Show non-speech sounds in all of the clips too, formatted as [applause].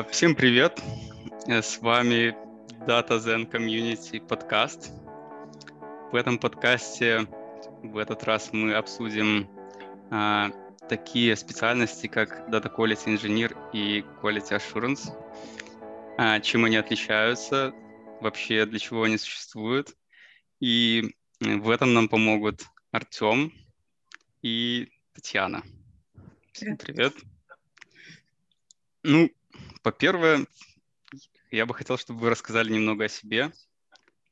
А, всем привет! Э, с вами Data Zen Community подкаст. В этом подкасте в этот раз мы обсудим а, такие специальности, как Data Quality Engineer и Quality Assurance, а, чем они отличаются, вообще для чего они существуют. И в этом нам помогут Артем и Татьяна. Всем привет. Ну, по-первых, я бы хотел, чтобы вы рассказали немного о себе.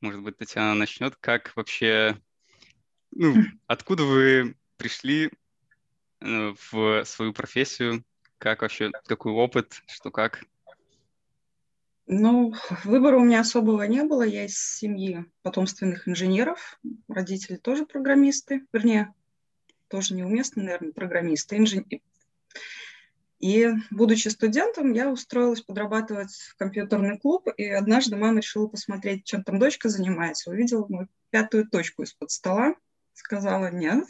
Может быть, Татьяна начнет. Как вообще, ну, [clears throat] откуда вы пришли э, в свою профессию? Как вообще, какой опыт, что как? Ну, выбора у меня особого не было. Я из семьи потомственных инженеров. Родители тоже программисты. Вернее, тоже неуместно, наверное, программисты. Инжен... И, будучи студентом, я устроилась подрабатывать в компьютерный клуб, и однажды мама решила посмотреть, чем там дочка занимается. Увидела мою пятую точку из-под стола, сказала, нет,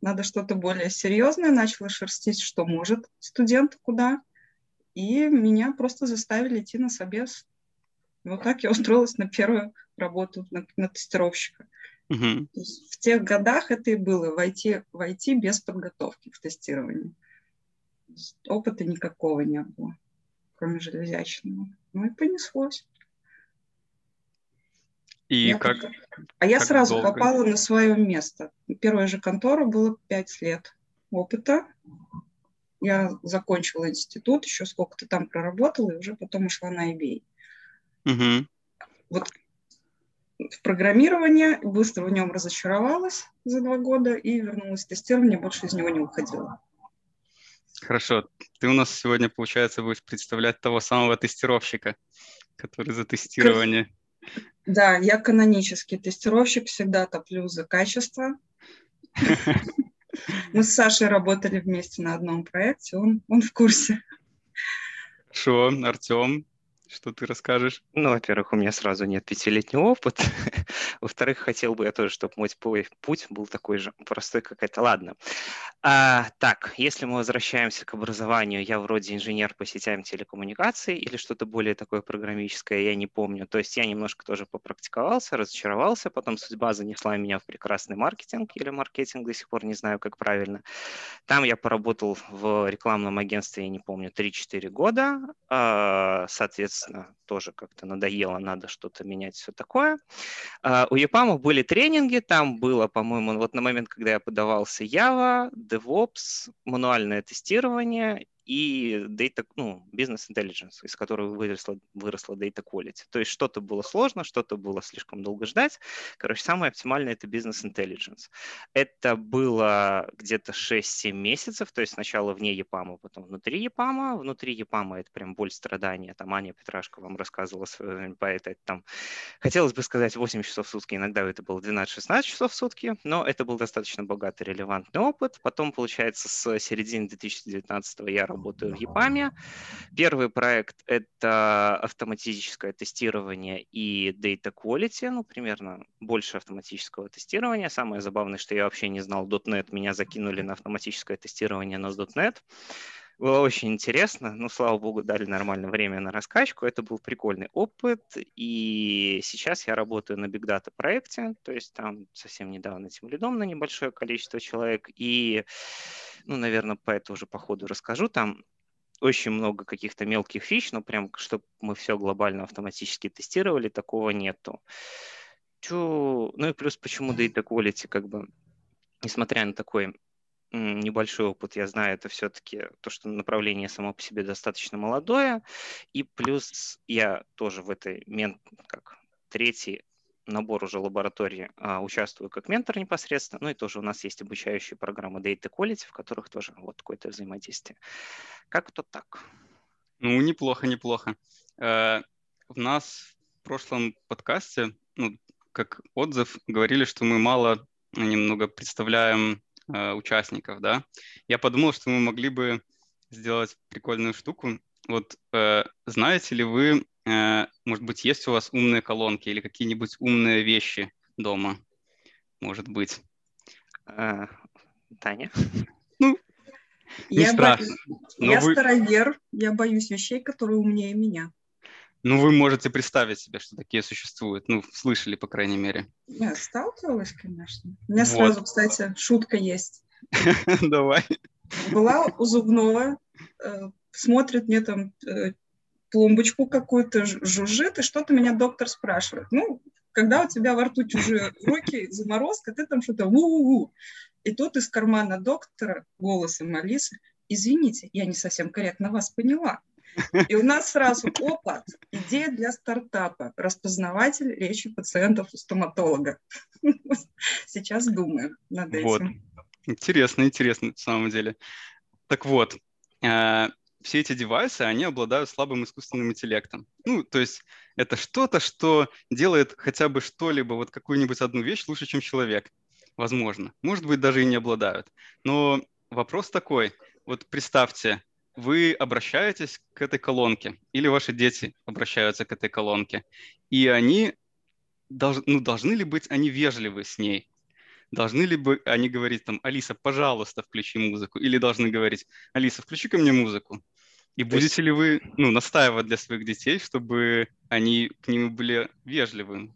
надо что-то более серьезное, начала шерстить, что может студент, куда, и меня просто заставили идти на собес. Вот так я устроилась на первую работу, на, на тестировщика. Uh-huh. В тех годах это и было, войти, войти без подготовки в тестировании опыта никакого не было, кроме железячного. Ну и понеслось. И я как? А я как сразу долго? попала на свое место. Первая же контора было пять лет опыта. Я закончила институт, еще сколько-то там проработала, и уже потом ушла на IBA. Угу. Вот в программирование, быстро в нем разочаровалась за два года и вернулась в тестирование, больше из него не уходила. Хорошо. Ты у нас сегодня, получается, будешь представлять того самого тестировщика, который за тестирование. Да, я канонический тестировщик, всегда топлю за качество. [laughs] Мы с Сашей работали вместе на одном проекте, он, он в курсе. Хорошо, Артем, что ты расскажешь? Ну, во-первых, у меня сразу нет пятилетнего опыта. [laughs] Во-вторых, хотел бы я тоже, чтобы мой путь был такой же простой, как это. Ладно. А, так, если мы возвращаемся к образованию, я вроде инженер по сетям телекоммуникаций или что-то более такое программическое, я не помню. То есть я немножко тоже попрактиковался, разочаровался, потом судьба занесла меня в прекрасный маркетинг или маркетинг, до сих пор не знаю, как правильно. Там я поработал в рекламном агентстве, я не помню, 3-4 года. А, соответственно, тоже как-то надоело, надо что-то менять, все такое. А, у EPAM были тренинги, там было, по-моему, вот на момент, когда я подавался Java, DevOps, мануальное тестирование и data, ну, business intelligence, из которого выросла, выросла data quality. То есть что-то было сложно, что-то было слишком долго ждать. Короче, самое оптимальное — это business intelligence. Это было где-то 6-7 месяцев, то есть сначала вне ЕПАМа, потом внутри ЕПАМа. Внутри ЕПАМа это прям боль страдания. Там Аня Петрашко вам рассказывала по этой, там, хотелось бы сказать 8 часов в сутки, иногда это было 12-16 часов в сутки, но это был достаточно богатый, релевантный опыт. Потом, получается, с середины 2019 я работаю в ЕПАМе. Первый проект — это автоматическое тестирование и data quality, ну, примерно больше автоматического тестирования. Самое забавное, что я вообще не знал .NET, меня закинули на автоматическое тестирование на .NET. Было очень интересно, ну, слава богу, дали нормальное время на раскачку, это был прикольный опыт, и сейчас я работаю на Big Data проекте, то есть там совсем недавно этим лидом на небольшое количество человек, и ну, наверное, по этому уже по ходу расскажу. Там очень много каких-то мелких фич, но прям, чтобы мы все глобально автоматически тестировали, такого нету. Чу... Ну и плюс почему Data Quality, как бы, несмотря на такой небольшой опыт, я знаю, это все-таки то, что направление само по себе достаточно молодое, и плюс я тоже в этой, мен, как третий набор уже лабораторий а, участвую как ментор непосредственно. Ну и тоже у нас есть обучающие программы Data Quality, в которых тоже вот какое-то взаимодействие. Как-то так. Ну, неплохо, неплохо. Э, в нас в прошлом подкасте, ну, как отзыв, говорили, что мы мало немного представляем э, участников, да. Я подумал, что мы могли бы сделать прикольную штуку. Вот э, знаете ли вы Э, может быть, есть у вас умные колонки или какие-нибудь умные вещи дома? Может быть. А, Таня? Ну, Не Я, страшно. Но я вы, старовер, я боюсь вещей, которые умнее меня. ну, вы можете представить себе, что такие существуют. Ну, слышали, по крайней мере. Я сталкивалась, конечно. У меня Вот. сразу, кстати, шутка есть. [laughs] Давай. Была у зубного, э, смотрит мне там э, пломбочку какую-то, жужжит, и что-то меня доктор спрашивает. Ну, когда у тебя во рту чужие руки, заморозка, ты там что-то у И тут из кармана доктора голосом Алисы, извините, я не совсем корректно вас поняла. И у нас сразу, опа, идея для стартапа, распознаватель речи пациентов у стоматолога. [laughs] Сейчас думаем над Вот. этим. Интересно, интересно, на самом деле. Так вот, э, все эти девайсы, они обладают слабым искусственным интеллектом. Ну, то есть это что-то, что делает хотя бы что-либо, вот какую-нибудь одну вещь лучше, чем человек. Возможно. Может быть, даже и не обладают. Но вопрос такой. Вот представьте, вы обращаетесь к этой колонке, или ваши дети обращаются к этой колонке, и они ну, должны ли быть они вежливы с ней? Должны ли бы они говорить там, Алиса, пожалуйста, включи музыку, или должны говорить, Алиса, включи ко мне музыку. И То есть- будете ли вы ну, настаивать для своих детей, чтобы они к ним были вежливы?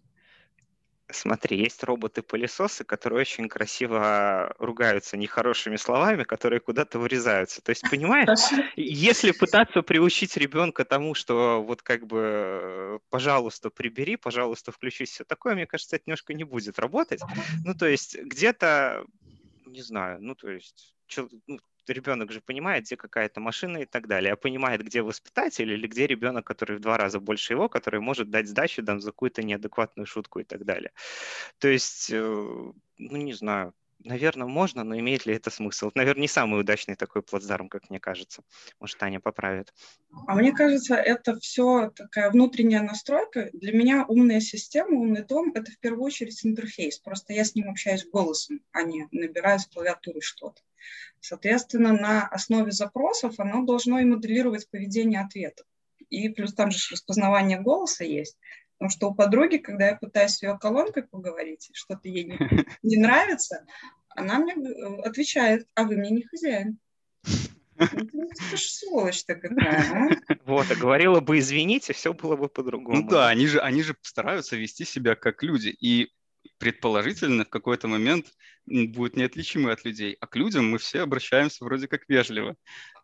Смотри, есть роботы-пылесосы, которые очень красиво ругаются нехорошими словами, которые куда-то вырезаются. То есть, понимаешь, [laughs] если пытаться приучить ребенка тому, что вот как бы, э, пожалуйста, прибери, пожалуйста, включись, все такое, мне кажется, это немножко не будет работать. Ну, то есть где-то, не знаю, ну, то есть ну, ребенок же понимает, где какая-то машина и так далее, а понимает, где воспитатель или где ребенок, который в два раза больше его, который может дать сдачу там, за какую-то неадекватную шутку и так далее. То есть, э, ну, не знаю, наверное, можно, но имеет ли это смысл? Наверное, не самый удачный такой плацдарм, как мне кажется. Может, Таня поправит. А мне кажется, это все такая внутренняя настройка. Для меня умная система, умный дом — это в первую очередь интерфейс. Просто я с ним общаюсь голосом, а не набираю с клавиатуры что-то. Соответственно, на основе запросов оно должно и моделировать поведение ответа. И плюс там же распознавание голоса есть. Потому что у подруги, когда я пытаюсь с ее колонкой поговорить, что-то ей не, [laughs] не нравится, она мне э, отвечает, а вы мне не хозяин. Ну, ты, ты ж сволочь-то какая, а? Вот, а говорила бы извините, все было бы по-другому. Ну да, они же, они же стараются вести себя как люди. И предположительно в какой-то момент будут неотличимы от людей. А к людям мы все обращаемся вроде как вежливо.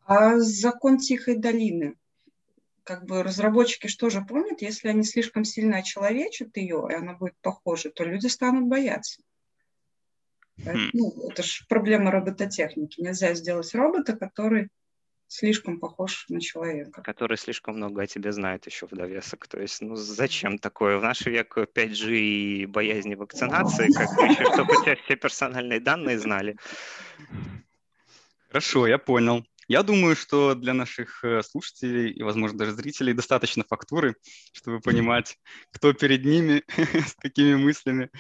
А закон тихой долины, как бы разработчики что же помнят, если они слишком сильно очеловечат ее, и она будет похожа, то люди станут бояться. Хм. Ну, это же проблема робототехники. Нельзя сделать робота, который слишком похож на человека. который слишком много о тебе знает еще в довесок. То есть, ну зачем такое? В наш век 5G и боязни вакцинации, как еще, чтобы у тебя все персональные данные знали. Хорошо, я понял. Я думаю, что для наших э, слушателей и, возможно, даже зрителей достаточно фактуры, чтобы понимать, кто перед ними, [laughs] с какими мыслями.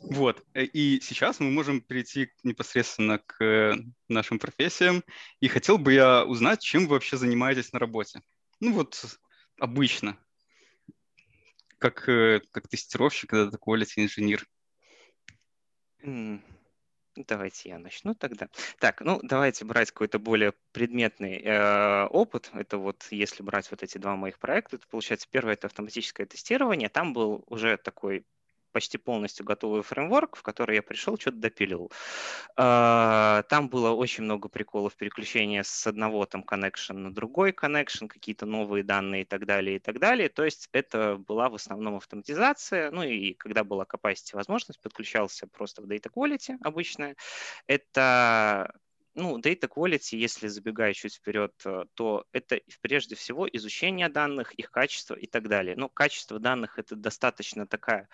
Вот. Э, И сейчас мы можем перейти непосредственно к э, нашим профессиям. И хотел бы я узнать, чем вы вообще занимаетесь на работе. Ну вот обычно. Как, как тестировщик, это quality инженер. М, Давайте я начну тогда. Так, ну давайте брать какой-то более предметный э, опыт. Это вот если брать вот эти два моих проекта, то получается первое это автоматическое тестирование. Там был уже такой почти полностью готовый фреймворк, в который я пришел, что-то допилил. А, Там было очень много приколов переключения с одного там connection на другой connection, какие-то новые данные и так далее, и так далее. То есть это была в основном автоматизация, ну и когда была capacity возможность, подключался просто в data quality обычная. Это ну, data quality, если забегая чуть вперед, э, то это прежде всего изучение данных, их качество и так далее. Но качество данных это достаточно такая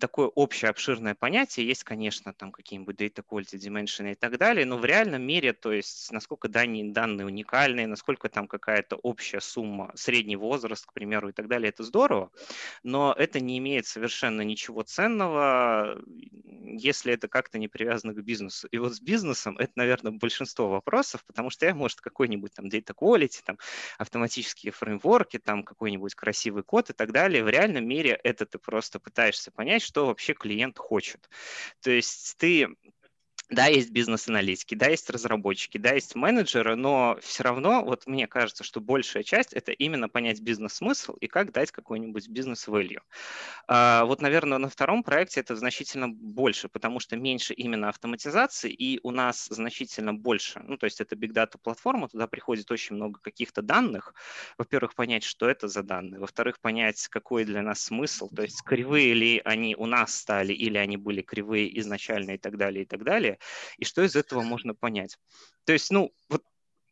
такое общее обширное понятие. Есть, конечно, там какие-нибудь data quality dimension и так далее, но в реальном мире, то есть насколько данные, данные уникальные, насколько там какая-то общая сумма, средний возраст, к примеру, и так далее, это здорово, но это не имеет совершенно ничего ценного, если это как-то не привязано к бизнесу. И вот с бизнесом это, наверное, большинство вопросов, потому что я, может, какой-нибудь там data quality, там автоматические фреймворки, там какой-нибудь красивый код и так далее, в реальном мире это ты просто пытаешься понять, что вообще клиент хочет. То есть ты да, есть бизнес-аналитики, да, есть разработчики, да, есть менеджеры, но все равно, вот мне кажется, что большая часть – это именно понять бизнес-смысл и как дать какой-нибудь бизнес-value. А, вот, наверное, на втором проекте это значительно больше, потому что меньше именно автоматизации, и у нас значительно больше, ну, то есть это Big Data платформа, туда приходит очень много каких-то данных. Во-первых, понять, что это за данные, во-вторых, понять, какой для нас смысл, то есть кривые ли они у нас стали, или они были кривые изначально и так далее, и так далее и что из этого можно понять. То есть, ну, вот,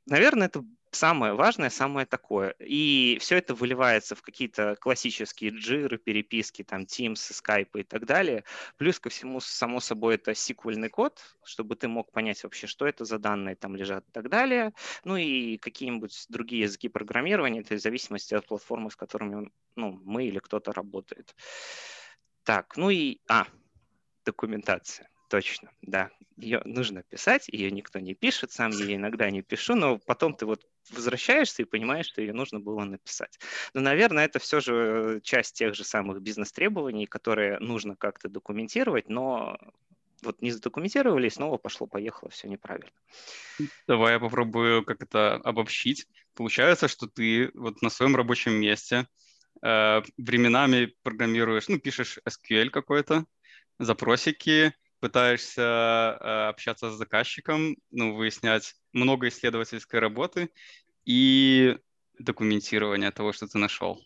наверное, это самое важное, самое такое. И все это выливается в какие-то классические джиры, переписки, там, Teams, Skype и так далее. Плюс ко всему, само собой, это сиквельный код, чтобы ты мог понять вообще, что это за данные там лежат и так далее. Ну и какие-нибудь другие языки программирования, это в зависимости от платформы, с которыми ну, мы или кто-то работает. Так, ну и... А, документация точно, да. Ее нужно писать, ее никто не пишет, сам я иногда не пишу, но потом ты вот возвращаешься и понимаешь, что ее нужно было написать. Но, наверное, это все же часть тех же самых бизнес-требований, которые нужно как-то документировать, но вот не задокументировали, и снова пошло-поехало, все неправильно. Давай я попробую как это обобщить. Получается, что ты вот на своем рабочем месте э, временами программируешь, ну, пишешь SQL какой-то, запросики, пытаешься э, общаться с заказчиком, ну, выяснять много исследовательской работы и документирование того, что ты нашел.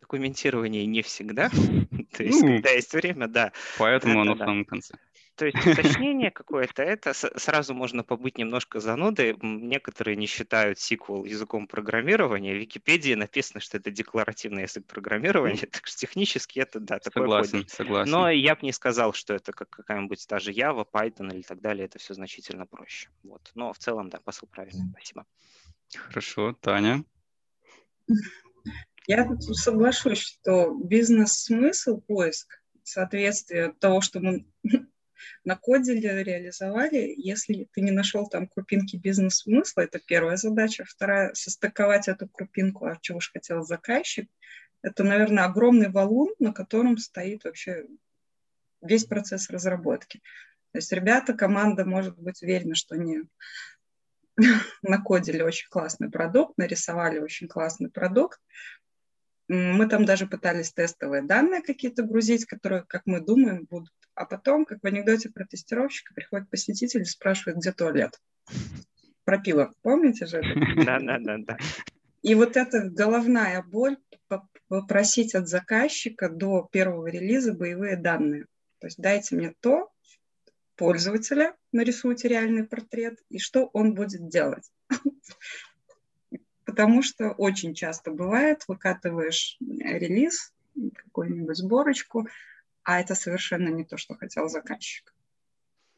Документирование не всегда. [laughs] То есть, ну, когда есть время, да. Поэтому оно в самом конце. То есть уточнение какое-то, это сразу можно побыть немножко занудой. Некоторые не считают SQL языком программирования. В Википедии написано, что это декларативный язык программирования, [laughs] так что технически это, да, такой Согласен, кодинг. согласен. Но я бы не сказал, что это как какая-нибудь даже Java, Python или так далее. Это все значительно проще. Вот. Но в целом, да, посыл правильный. Спасибо. Хорошо. Таня? Я тут соглашусь, что бизнес-смысл, поиск, соответствие того, что мы накодили, реализовали. Если ты не нашел там крупинки бизнес-смысла, это первая задача. Вторая — состыковать эту крупинку, а чего же хотел заказчик. Это, наверное, огромный валун, на котором стоит вообще весь процесс разработки. То есть ребята, команда может быть уверена, что они [laughs] накодили очень классный продукт, нарисовали очень классный продукт, мы там даже пытались тестовые данные какие-то грузить, которые, как мы думаем, будут. А потом, как в анекдоте про тестировщика, приходит посетитель и спрашивает, где туалет. Про пиво. Помните же это? [laughs] Да, да, да, да. И вот эта головная боль попросить от заказчика до первого релиза боевые данные. То есть дайте мне то, пользователя, нарисуйте реальный портрет, и что он будет делать [laughs] потому что очень часто бывает, выкатываешь релиз, какую-нибудь сборочку, а это совершенно не то, что хотел заказчик.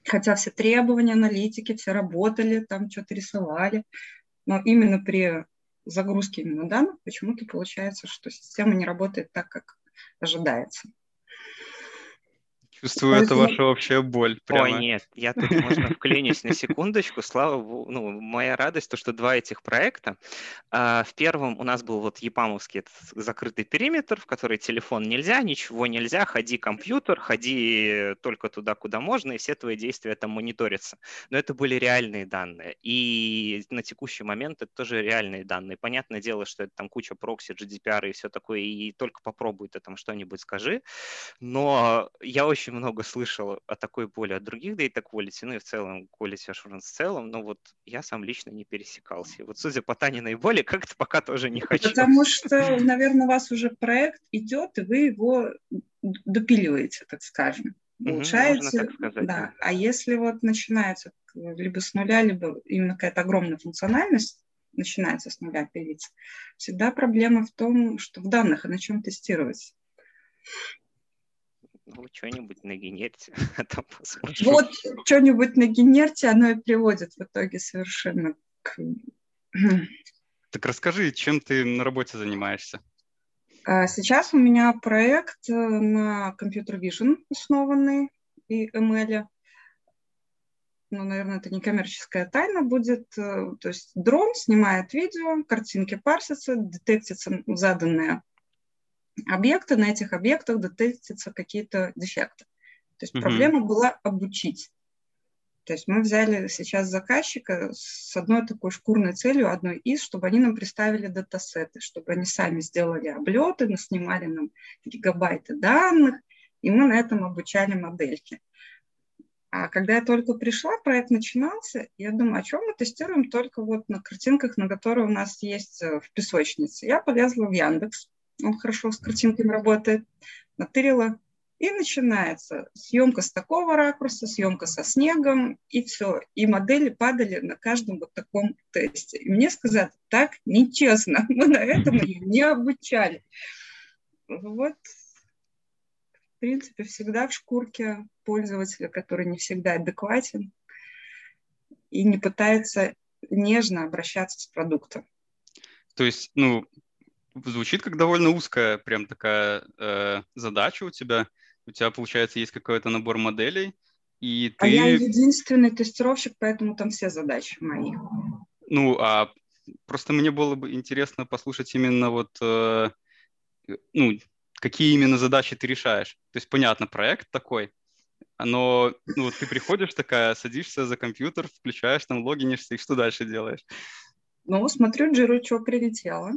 Хотя все требования аналитики, все работали, там что-то рисовали, но именно при загрузке именно данных почему-то получается, что система не работает так, как ожидается. Чувствую, это ваша общая боль. Прямо. Ой, нет, я тут, можно, вклинюсь на секундочку. Слава богу, ну, моя радость, то, что два этих проекта. А, в первом у нас был вот Епамовский этот закрытый периметр, в который телефон нельзя, ничего нельзя, ходи компьютер, ходи только туда, куда можно, и все твои действия там мониторятся. Но это были реальные данные. И на текущий момент это тоже реальные данные. Понятное дело, что это там куча прокси, GDPR и все такое, и только попробуй ты там что-нибудь скажи. Но я очень очень много слышал о такой боли от других data quality, ну и в целом quality assurance в целом, но вот я сам лично не пересекался. И вот судя по Таниной боли, [laughs] как-то пока тоже не хочу. Потому что, наверное, у вас уже проект идет, и вы его допиливаете, так скажем. Улучшаете. Угу, сказать, да. А если вот начинается либо с нуля, либо именно какая-то огромная функциональность, начинается с нуля пилиться, всегда проблема в том, что в данных, а на чем тестировать ну, что-нибудь нагенерьте, [laughs] а там Вот, что-нибудь нагенерьте, оно и приводит в итоге совершенно к... [clears throat] Так расскажи, чем ты на работе занимаешься? А, сейчас у меня проект э, на Computer Vision основанный и ML. Ну, наверное, это не коммерческая тайна будет. Э, то есть дрон снимает видео, картинки парсятся, детектятся заданные объекты, на этих объектах детектятся какие-то дефекты. То есть mm-hmm. проблема была обучить. То есть мы взяли сейчас заказчика с одной такой шкурной целью, одной из, чтобы они нам представили датасеты, чтобы они сами сделали облеты, снимали нам гигабайты данных, и мы на этом обучали модельки. А когда я только пришла, проект начинался, я думаю, о чем мы тестируем только вот на картинках, на которые у нас есть э, в песочнице. Я полезла в Яндекс, он хорошо с картинками работает, натырила, и начинается съемка с такого ракурса, съемка со снегом, и все. И модели падали на каждом вот таком тесте. И мне сказать, так нечестно, [laughs] мы на этом ее [laughs] не обучали. Вот в принципе, всегда в шкурке пользователя, который не всегда адекватен и не пытается нежно обращаться с продуктом. То есть, ну, звучит как довольно узкая прям такая э, задача у тебя. У тебя, получается, есть какой-то набор моделей, и ты... А я единственный тестировщик, поэтому там все задачи мои. Ну, а просто мне было бы интересно послушать именно вот, э, ну, какие именно задачи ты решаешь. То есть, понятно, проект такой, но ну, ты приходишь такая, садишься за компьютер, включаешь, там логинишься, и что дальше делаешь? Ну, смотрю, Джиру, что прилетело.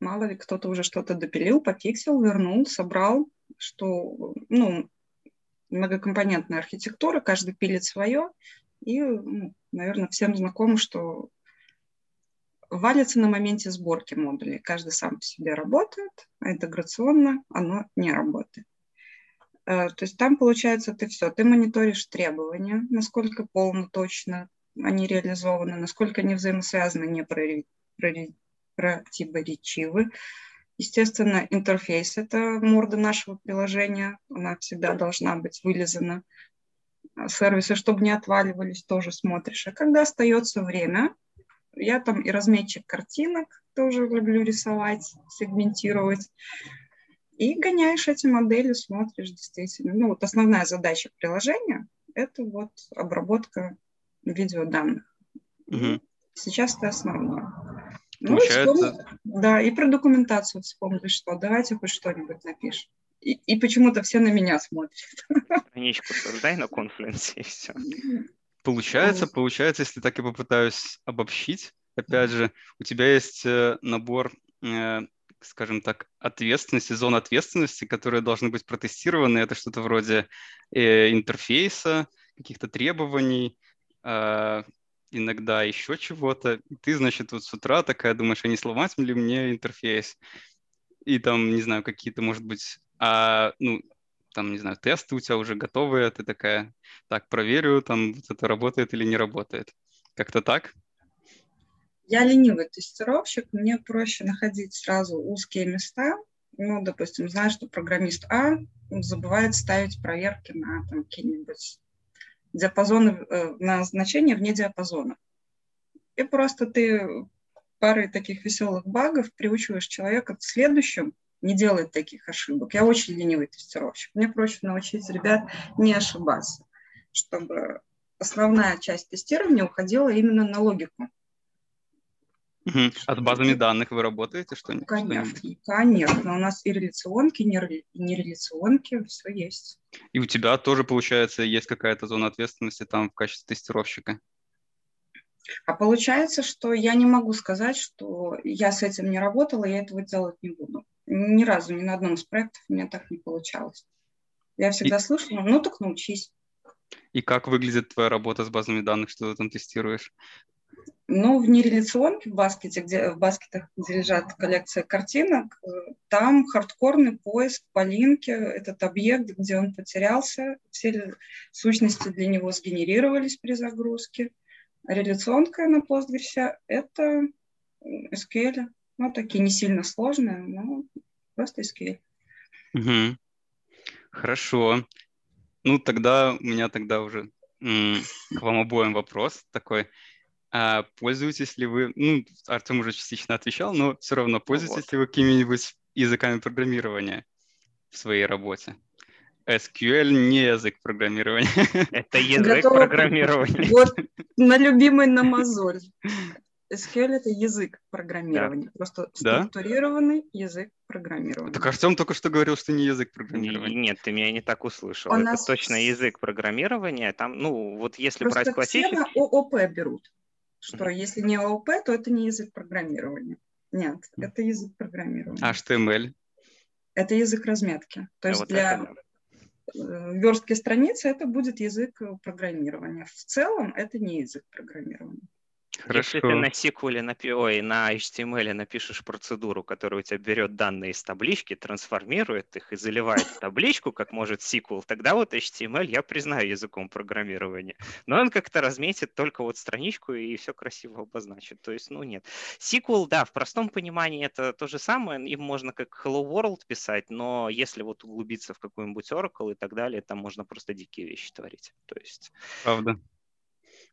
Мало ли, кто-то уже что-то допилил, пофиксил, вернул, собрал, что, ну, многокомпонентная архитектура, каждый пилит свое, и, ну, наверное, всем знакомо, что валится на моменте сборки модулей. Каждый сам по себе работает, а интеграционно оно не работает. Э, то есть там, получается, ты все, ты мониторишь требования, насколько полно, точно они реализованы, насколько они взаимосвязаны, не противоречивы. Естественно, интерфейс – это морда нашего приложения, она всегда должна быть вылезана. Сервисы, чтобы не отваливались, тоже смотришь. А когда остается время, я там и разметчик картинок тоже люблю рисовать, сегментировать. И гоняешь эти модели, смотришь действительно. Ну, вот основная задача приложения – это вот обработка видеоданных. Угу. Сейчас это основное. Ну, Получается... вспомни, да, и про документацию вспомнили, что давайте хоть что-нибудь напишем. И, и почему-то все на меня смотрят. Страничку создай на конференции и все. Получается, получается, если так и попытаюсь обобщить, опять же, у тебя есть э, набор, э, скажем так, ответственности, зон ответственности, которые должны быть протестированы. Это что-то вроде э, интерфейса, каких-то требований, а, иногда еще чего-то. Ты, значит, вот с утра такая думаешь, а не сломать ли мне интерфейс? И там, не знаю, какие-то, может быть, а, ну, там, не знаю, тесты у тебя уже готовые, ты такая, так, проверю, там, вот это работает или не работает. Как-то так? Я ленивый тестировщик, мне проще находить сразу узкие места. Ну, допустим, знаю, что программист А забывает ставить проверки на там какие-нибудь диапазоны, э, на значения вне диапазона. И просто ты парой таких веселых багов приучиваешь человека к следующему не делать таких ошибок. Я очень ленивый тестировщик. Мне проще научить ребят не ошибаться, чтобы основная часть тестирования уходила именно на логику. Угу. С базами данных вы работаете что-нибудь? Конечно, конечно. У нас и реляционки, и нереляционки, все есть. И у тебя тоже, получается, есть какая-то зона ответственности там в качестве тестировщика? А получается, что я не могу сказать, что я с этим не работала, я этого делать не буду ни разу, ни на одном из проектов у меня так не получалось. Я всегда и... слышала, ну так научись. И как выглядит твоя работа с базами данных, что ты там тестируешь? Ну, в нереляционке, в баскете, где в баскетах, где лежат коллекция картинок, там хардкорный поиск по линке, этот объект, где он потерялся, все сущности для него сгенерировались при загрузке. Реляционка на Postgres – это SQL. Ну, такие не сильно сложные, но просто SQL. Угу. Хорошо. Ну, тогда у меня тогда уже к вам обоим вопрос такой. А пользуетесь ли вы, ну, Артем уже частично отвечал, но все равно пользуетесь вот. ли вы какими-нибудь языками программирования в своей работе? SQL не язык программирования. [laughs] Это [laughs] язык Готова... программирования. Вот [laughs] на любимый на мозоль. SQL это язык программирования, да. просто да? структурированный язык программирования. Так Артем только что говорил, что не язык программирования. Нет, ты меня не так услышал. У это нас... точно язык программирования. Там, ну, вот если просто брать классический... Все на ООП берут, что если не ООП, то это не язык программирования. Нет, это язык программирования. HTML? Это язык разметки. То а есть вот для... Это, Э, верстки страницы это будет язык программирования. В целом это не язык программирования. Хорошо. Если ты на SQL, на, ой, на HTML напишешь процедуру, которая у тебя берет данные из таблички, трансформирует их и заливает в [laughs] табличку, как может SQL, тогда вот HTML я признаю языком программирования. Но он как-то разметит только вот страничку и все красиво обозначит. То есть, ну нет. SQL, да, в простом понимании это то же самое. Им можно как Hello World писать, но если вот углубиться в какой-нибудь Oracle и так далее, там можно просто дикие вещи творить. То есть... Правда.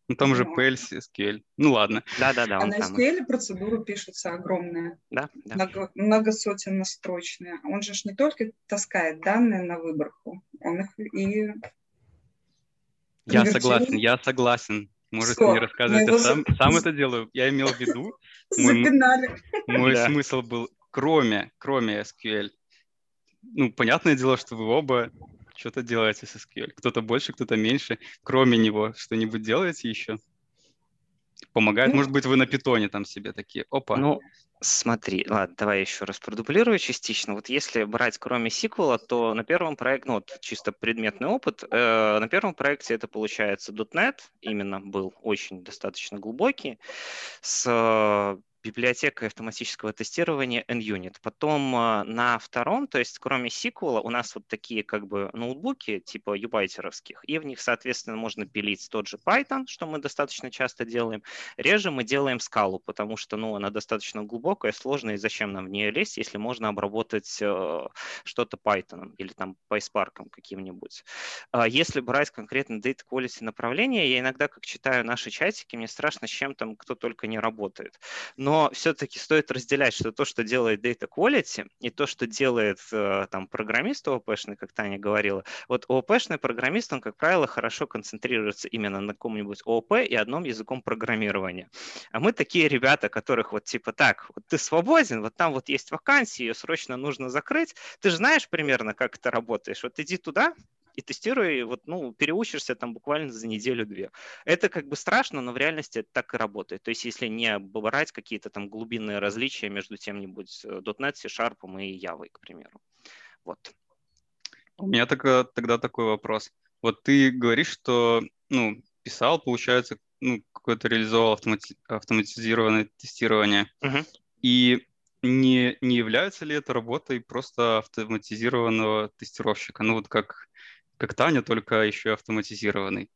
Ну, там же PL, SQL. Ну, ладно. Да-да-да. А на SQL там. процедуры пишутся огромные. Да, да. Много, много сотен настрочные. Он же не только таскает данные на выборку, он их и... Я согласен, я согласен. Можете Что? не рассказывать, я сам, сам это делаю. Я имел в виду, [laughs] мой, мой да. смысл был, кроме, кроме SQL. Ну, понятное дело, что вы оба что-то делаете с SQL. Кто-то больше, кто-то меньше. Кроме него что-нибудь делаете еще? Помогает? Ну, Может быть, вы на питоне там себе такие, опа. Ну, смотри, ладно, давай еще раз продублирую частично. Вот если брать кроме сиквела, то на первом проекте, ну, вот чисто предметный опыт, э, на первом проекте это получается .NET, именно был очень достаточно глубокий, с библиотекой автоматического тестирования NUnit. Потом а, на втором, то есть кроме SQL, у нас вот такие как бы ноутбуки типа юбайтеровских, и в них, соответственно, можно пилить тот же Python, что мы достаточно часто делаем. Реже мы делаем скалу, потому что ну, она достаточно глубокая, сложная, и зачем нам в нее лезть, если можно обработать э, что-то Python или там PySpark каким-нибудь. А если брать конкретно Data Quality направление, я иногда, как читаю наши чатики, мне страшно, с чем там кто только не работает. Но но все-таки стоит разделять, что то, что делает Data Quality, и то, что делает э, там программист ООПшный, как Таня говорила. Вот ООПшный программист, он, как правило, хорошо концентрируется именно на каком-нибудь ООП и одном языком программирования. А мы такие ребята, которых вот типа так, вот ты свободен, вот там вот есть вакансия, ее срочно нужно закрыть, ты же знаешь примерно, как это работаешь, вот иди туда, и тестируй, вот, ну, переучишься там буквально за неделю-две. Это как бы страшно, но в реальности это так и работает. То есть если не брать какие-то там глубинные различия между тем-нибудь э, .NET, C-Sharp и Java, к примеру. Вот. У меня тогда, тогда такой вопрос. Вот ты говоришь, что ну, писал, получается, ну, какое-то реализовал автомати- автоматизированное тестирование. Uh-huh. И не, не является ли это работой просто автоматизированного тестировщика? Ну, вот как как Таня, только еще автоматизированный.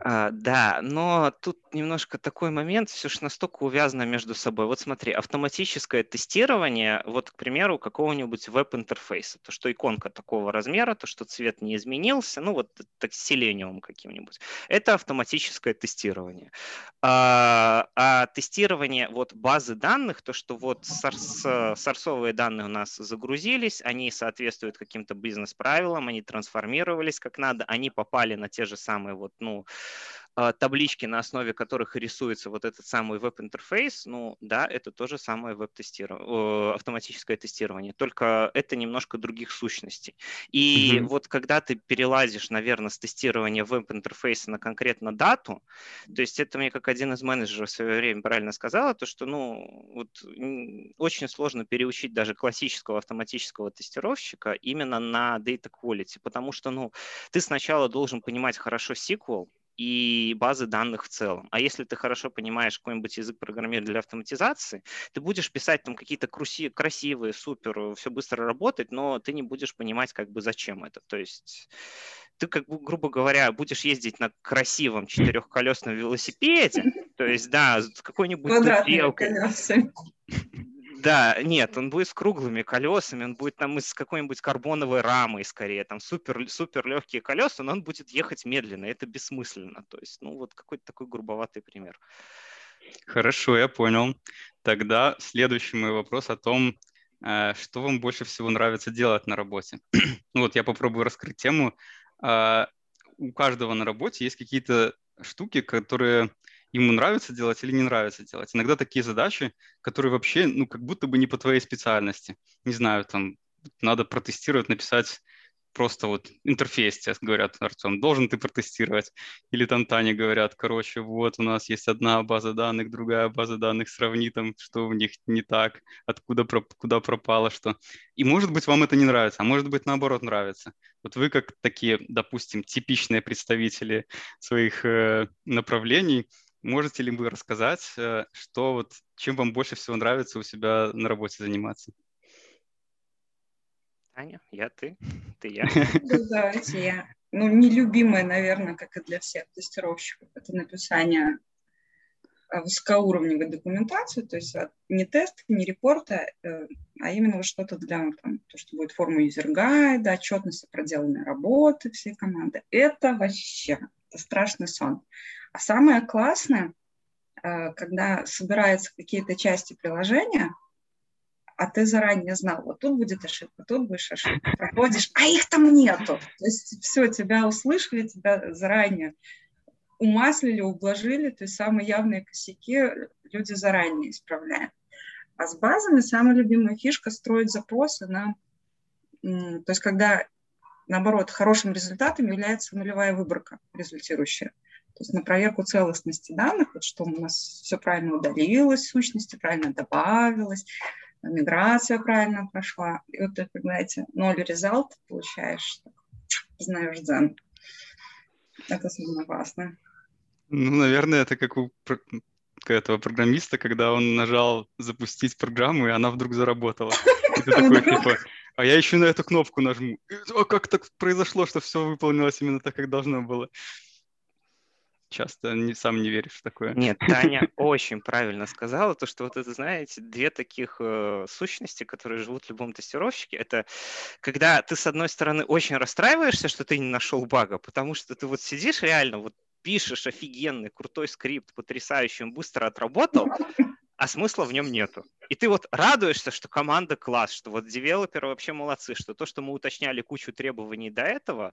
А, да, но тут немножко такой момент, все же настолько увязано между собой. Вот смотри, автоматическое тестирование, вот, к примеру, какого-нибудь веб-интерфейса, то, что иконка такого размера, то, что цвет не изменился, ну вот так селениум каким-нибудь, это автоматическое тестирование. А, а тестирование вот базы данных, то, что вот сорс, сорсовые данные у нас загрузились, они соответствуют каким-то бизнес-правилам, они трансформировались как надо, они попали на те же самые вот, ну, таблички, на основе которых рисуется вот этот самый веб-интерфейс, ну да, это то же самое веб-тестирование, автоматическое тестирование, только это немножко других сущностей. И mm-hmm. вот когда ты перелазишь, наверное, с тестирования веб-интерфейса на конкретно дату, то есть это мне как один из менеджеров в свое время правильно сказала, то что, ну, вот очень сложно переучить даже классического автоматического тестировщика именно на data quality, потому что, ну, ты сначала должен понимать хорошо SQL, и базы данных в целом. А если ты хорошо понимаешь какой-нибудь язык программирования для автоматизации, ты будешь писать там какие-то красивые, супер, все быстро работать, но ты не будешь понимать, как бы зачем это. То есть ты, как бы, грубо говоря, будешь ездить на красивом четырехколесном велосипеде, то есть, да, с какой-нибудь стрелкой. Да, нет, он будет с круглыми колесами, он будет там из какой-нибудь карбоновой рамы скорее, там супер, супер легкие колеса, но он будет ехать медленно, это бессмысленно. То есть, ну вот какой-то такой грубоватый пример. Хорошо, я понял. Тогда следующий мой вопрос о том, э, что вам больше всего нравится делать на работе. [clears throat] Ну вот я попробую раскрыть тему. А, у каждого на работе есть какие-то штуки, которые ему нравится делать или не нравится делать. Иногда такие задачи, которые вообще, ну, как будто бы не по твоей специальности. Не знаю, там, надо протестировать, написать просто вот интерфейс тебе говорят, Артем, должен ты протестировать. Или там Таня говорят, короче, вот у нас есть одна база данных, другая база данных, сравни там, что в них не так, откуда куда пропало что. И может быть вам это не нравится, а может быть наоборот нравится. Вот вы как такие, допустим, типичные представители своих э, направлений, можете ли вы рассказать, э, что вот, чем вам больше всего нравится у себя на работе заниматься? Аня, я, ты, ты, я. [laughs] Давайте я. Ну, нелюбимое, наверное, как и для всех тестировщиков, это написание э, высокоуровневой документации, то есть не тест, не репорта, э, а именно что-то для там, то, что будет форма юзергайда, отчетность о проделанной работы всей команды. Это вообще страшный сон. А самое классное, э, когда собираются какие-то части приложения, а ты заранее знал, вот тут будет ошибка, тут будешь ошибка, проходишь, а их там нету. То есть все, тебя услышали, тебя заранее умаслили, ублажили, то есть самые явные косяки люди заранее исправляют. А с базами самая любимая фишка строить запросы на... То есть когда, наоборот, хорошим результатом является нулевая выборка результирующая. То есть на проверку целостности данных, вот что у нас все правильно удалилось, сущности правильно добавилось, миграция правильно прошла. И вот ты, знаете, ноль результат получаешь, знаешь дзен. Это самое классное. Ну, наверное, это как у этого программиста, когда он нажал запустить программу, и она вдруг заработала. [laughs] И ты такой, типа, а я еще на эту кнопку нажму. А как так произошло, что все выполнилось именно так, как должно было? часто не, сам не веришь в такое. Нет, Таня [laughs] очень правильно сказала, то, что вот это, знаете, две таких э, сущности, которые живут в любом тестировщике, это когда ты, с одной стороны, очень расстраиваешься, что ты не нашел бага, потому что ты вот сидишь реально, вот пишешь офигенный, крутой скрипт, потрясающий, он быстро отработал, а смысла в нем нету. И ты вот радуешься, что команда класс, что вот девелоперы вообще молодцы, что то, что мы уточняли кучу требований до этого,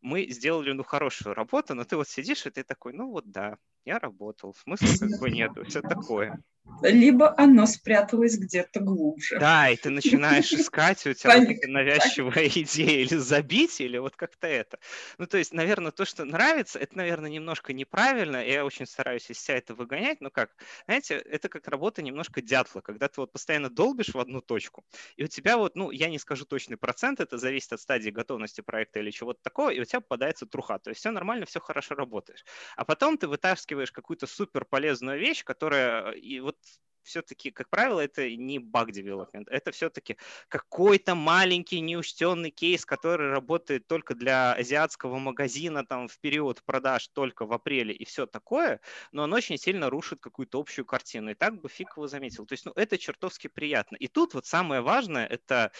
мы сделали ну хорошую работу, но ты вот сидишь и ты такой, ну вот да, я работал, смысла как бы нету, все такое. Либо оно спряталось где-то глубже. Да, и ты начинаешь искать, у тебя навязчивая идея или забить, или вот как-то это. Ну, то есть, наверное, то, что нравится, это, наверное, немножко неправильно, я очень стараюсь из себя это выгонять, но как, знаете, это как работа немножко дятла, когда ты вот постоянно долбишь в одну точку, и у тебя вот, ну, я не скажу точный процент, это зависит от стадии готовности проекта или чего-то такого, и у тебя попадается труха, то есть все нормально, все хорошо работаешь. А потом ты вытаскиваешь какую-то супер полезную вещь, которая, и вот все-таки, как правило, это не баг development, это все-таки какой-то маленький неучтенный кейс, который работает только для азиатского магазина там в период продаж только в апреле и все такое, но он очень сильно рушит какую-то общую картину. И так бы фиг его заметил. То есть, ну, это чертовски приятно. И тут вот самое важное, это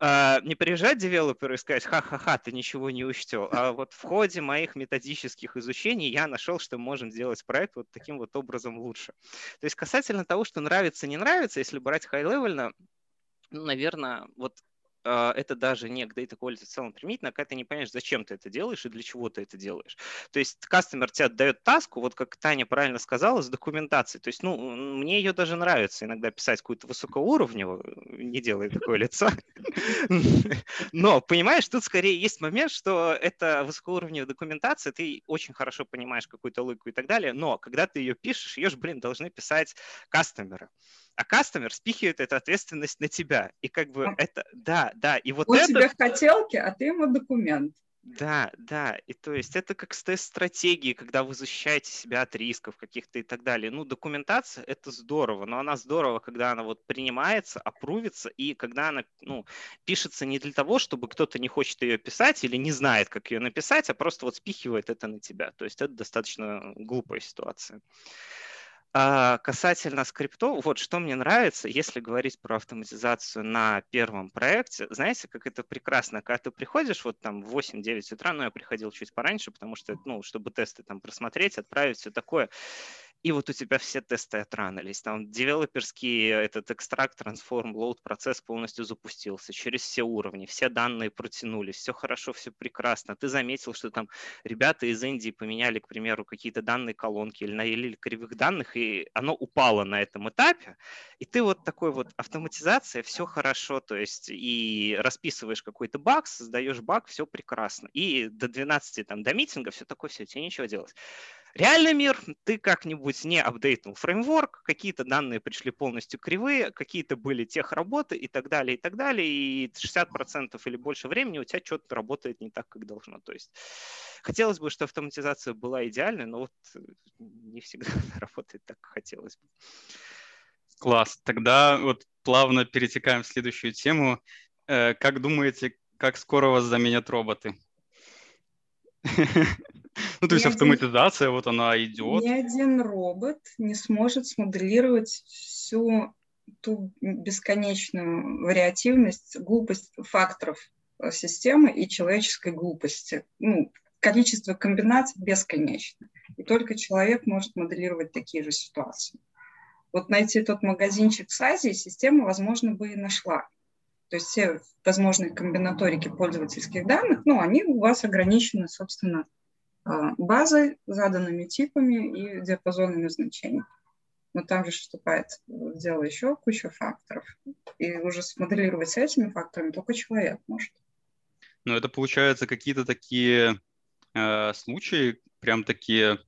э, не приезжать девелоперу и сказать, ха-ха-ха, ты ничего не учтел, а вот в ходе моих методических изучений я нашел, что мы можем сделать проект вот таким вот образом лучше. То есть касательно того, что нравится, не нравится, если брать ну, наверное, вот это даже не к Data Quality в целом применительно, когда ты не понимаешь, зачем ты это делаешь и для чего ты это делаешь. То есть кастомер тебе отдает таску, вот как Таня правильно сказала, с документацией. То есть, ну, мне ее даже нравится иногда писать какую-то высокоуровневую, не делай такое лицо. [laughs] Но, понимаешь, тут скорее есть момент, что это высокоуровневая документация, ты очень хорошо понимаешь какую-то логику и так далее, но когда ты ее пишешь, ее же, блин, должны писать кастомеры а кастомер спихивает эту ответственность на тебя. И как бы это, да, да, и вот У это... тебя хотелки, а ты ему документ. Да, да, и то есть это как с тест-стратегией, когда вы защищаете себя от рисков каких-то и так далее. Ну, документация — это здорово, но она здорово, когда она вот принимается, опрувится, и когда она, ну, пишется не для того, чтобы кто-то не хочет ее писать или не знает, как ее написать, а просто вот спихивает это на тебя. То есть это достаточно глупая ситуация. А касательно скриптов, вот что мне нравится, если говорить про автоматизацию на первом проекте, знаете, как это прекрасно, когда ты приходишь вот там в 8-9 утра, но ну, я приходил чуть пораньше, потому что, ну, чтобы тесты там просмотреть, отправить, все такое, и вот у тебя все тесты отранулись. Там девелоперский этот экстракт, transform, load процесс полностью запустился через все уровни, все данные протянулись, все хорошо, все прекрасно. Ты заметил, что там ребята из Индии поменяли, к примеру, какие-то данные колонки или налили кривых данных, и оно упало на этом этапе. И ты вот такой вот автоматизация, все хорошо, то есть и расписываешь какой-то баг, создаешь баг, все прекрасно. И до 12 там, до митинга все такое, все, тебе нечего делать. Реальный мир, ты как-нибудь не апдейтнул фреймворк, какие-то данные пришли полностью кривые, какие-то были тех работы и так далее, и так далее, и 60% или больше времени у тебя что-то работает не так, как должно. То есть хотелось бы, чтобы автоматизация была идеальной, но вот не всегда [laughs] работает так, как хотелось бы. Класс. Тогда вот плавно перетекаем в следующую тему. Э, как думаете, как скоро вас заменят роботы? [laughs] Ну, то есть автоматизация, вот она идет. Ни один робот не сможет смоделировать всю ту бесконечную вариативность, глупость факторов э, системы и человеческой глупости. Ну, количество комбинаций бесконечно. И только человек может моделировать такие же ситуации. Вот найти тот магазинчик с Азии система, возможно, бы и нашла. То есть все возможные комбинаторики пользовательских данных, ну, они у вас ограничены, собственно, базой, заданными типами и диапазонами значений. Но там же вступает в дело еще куча факторов. И уже смоделировать этими факторами только человек может. Но это получается какие-то такие э, случаи, прям такие,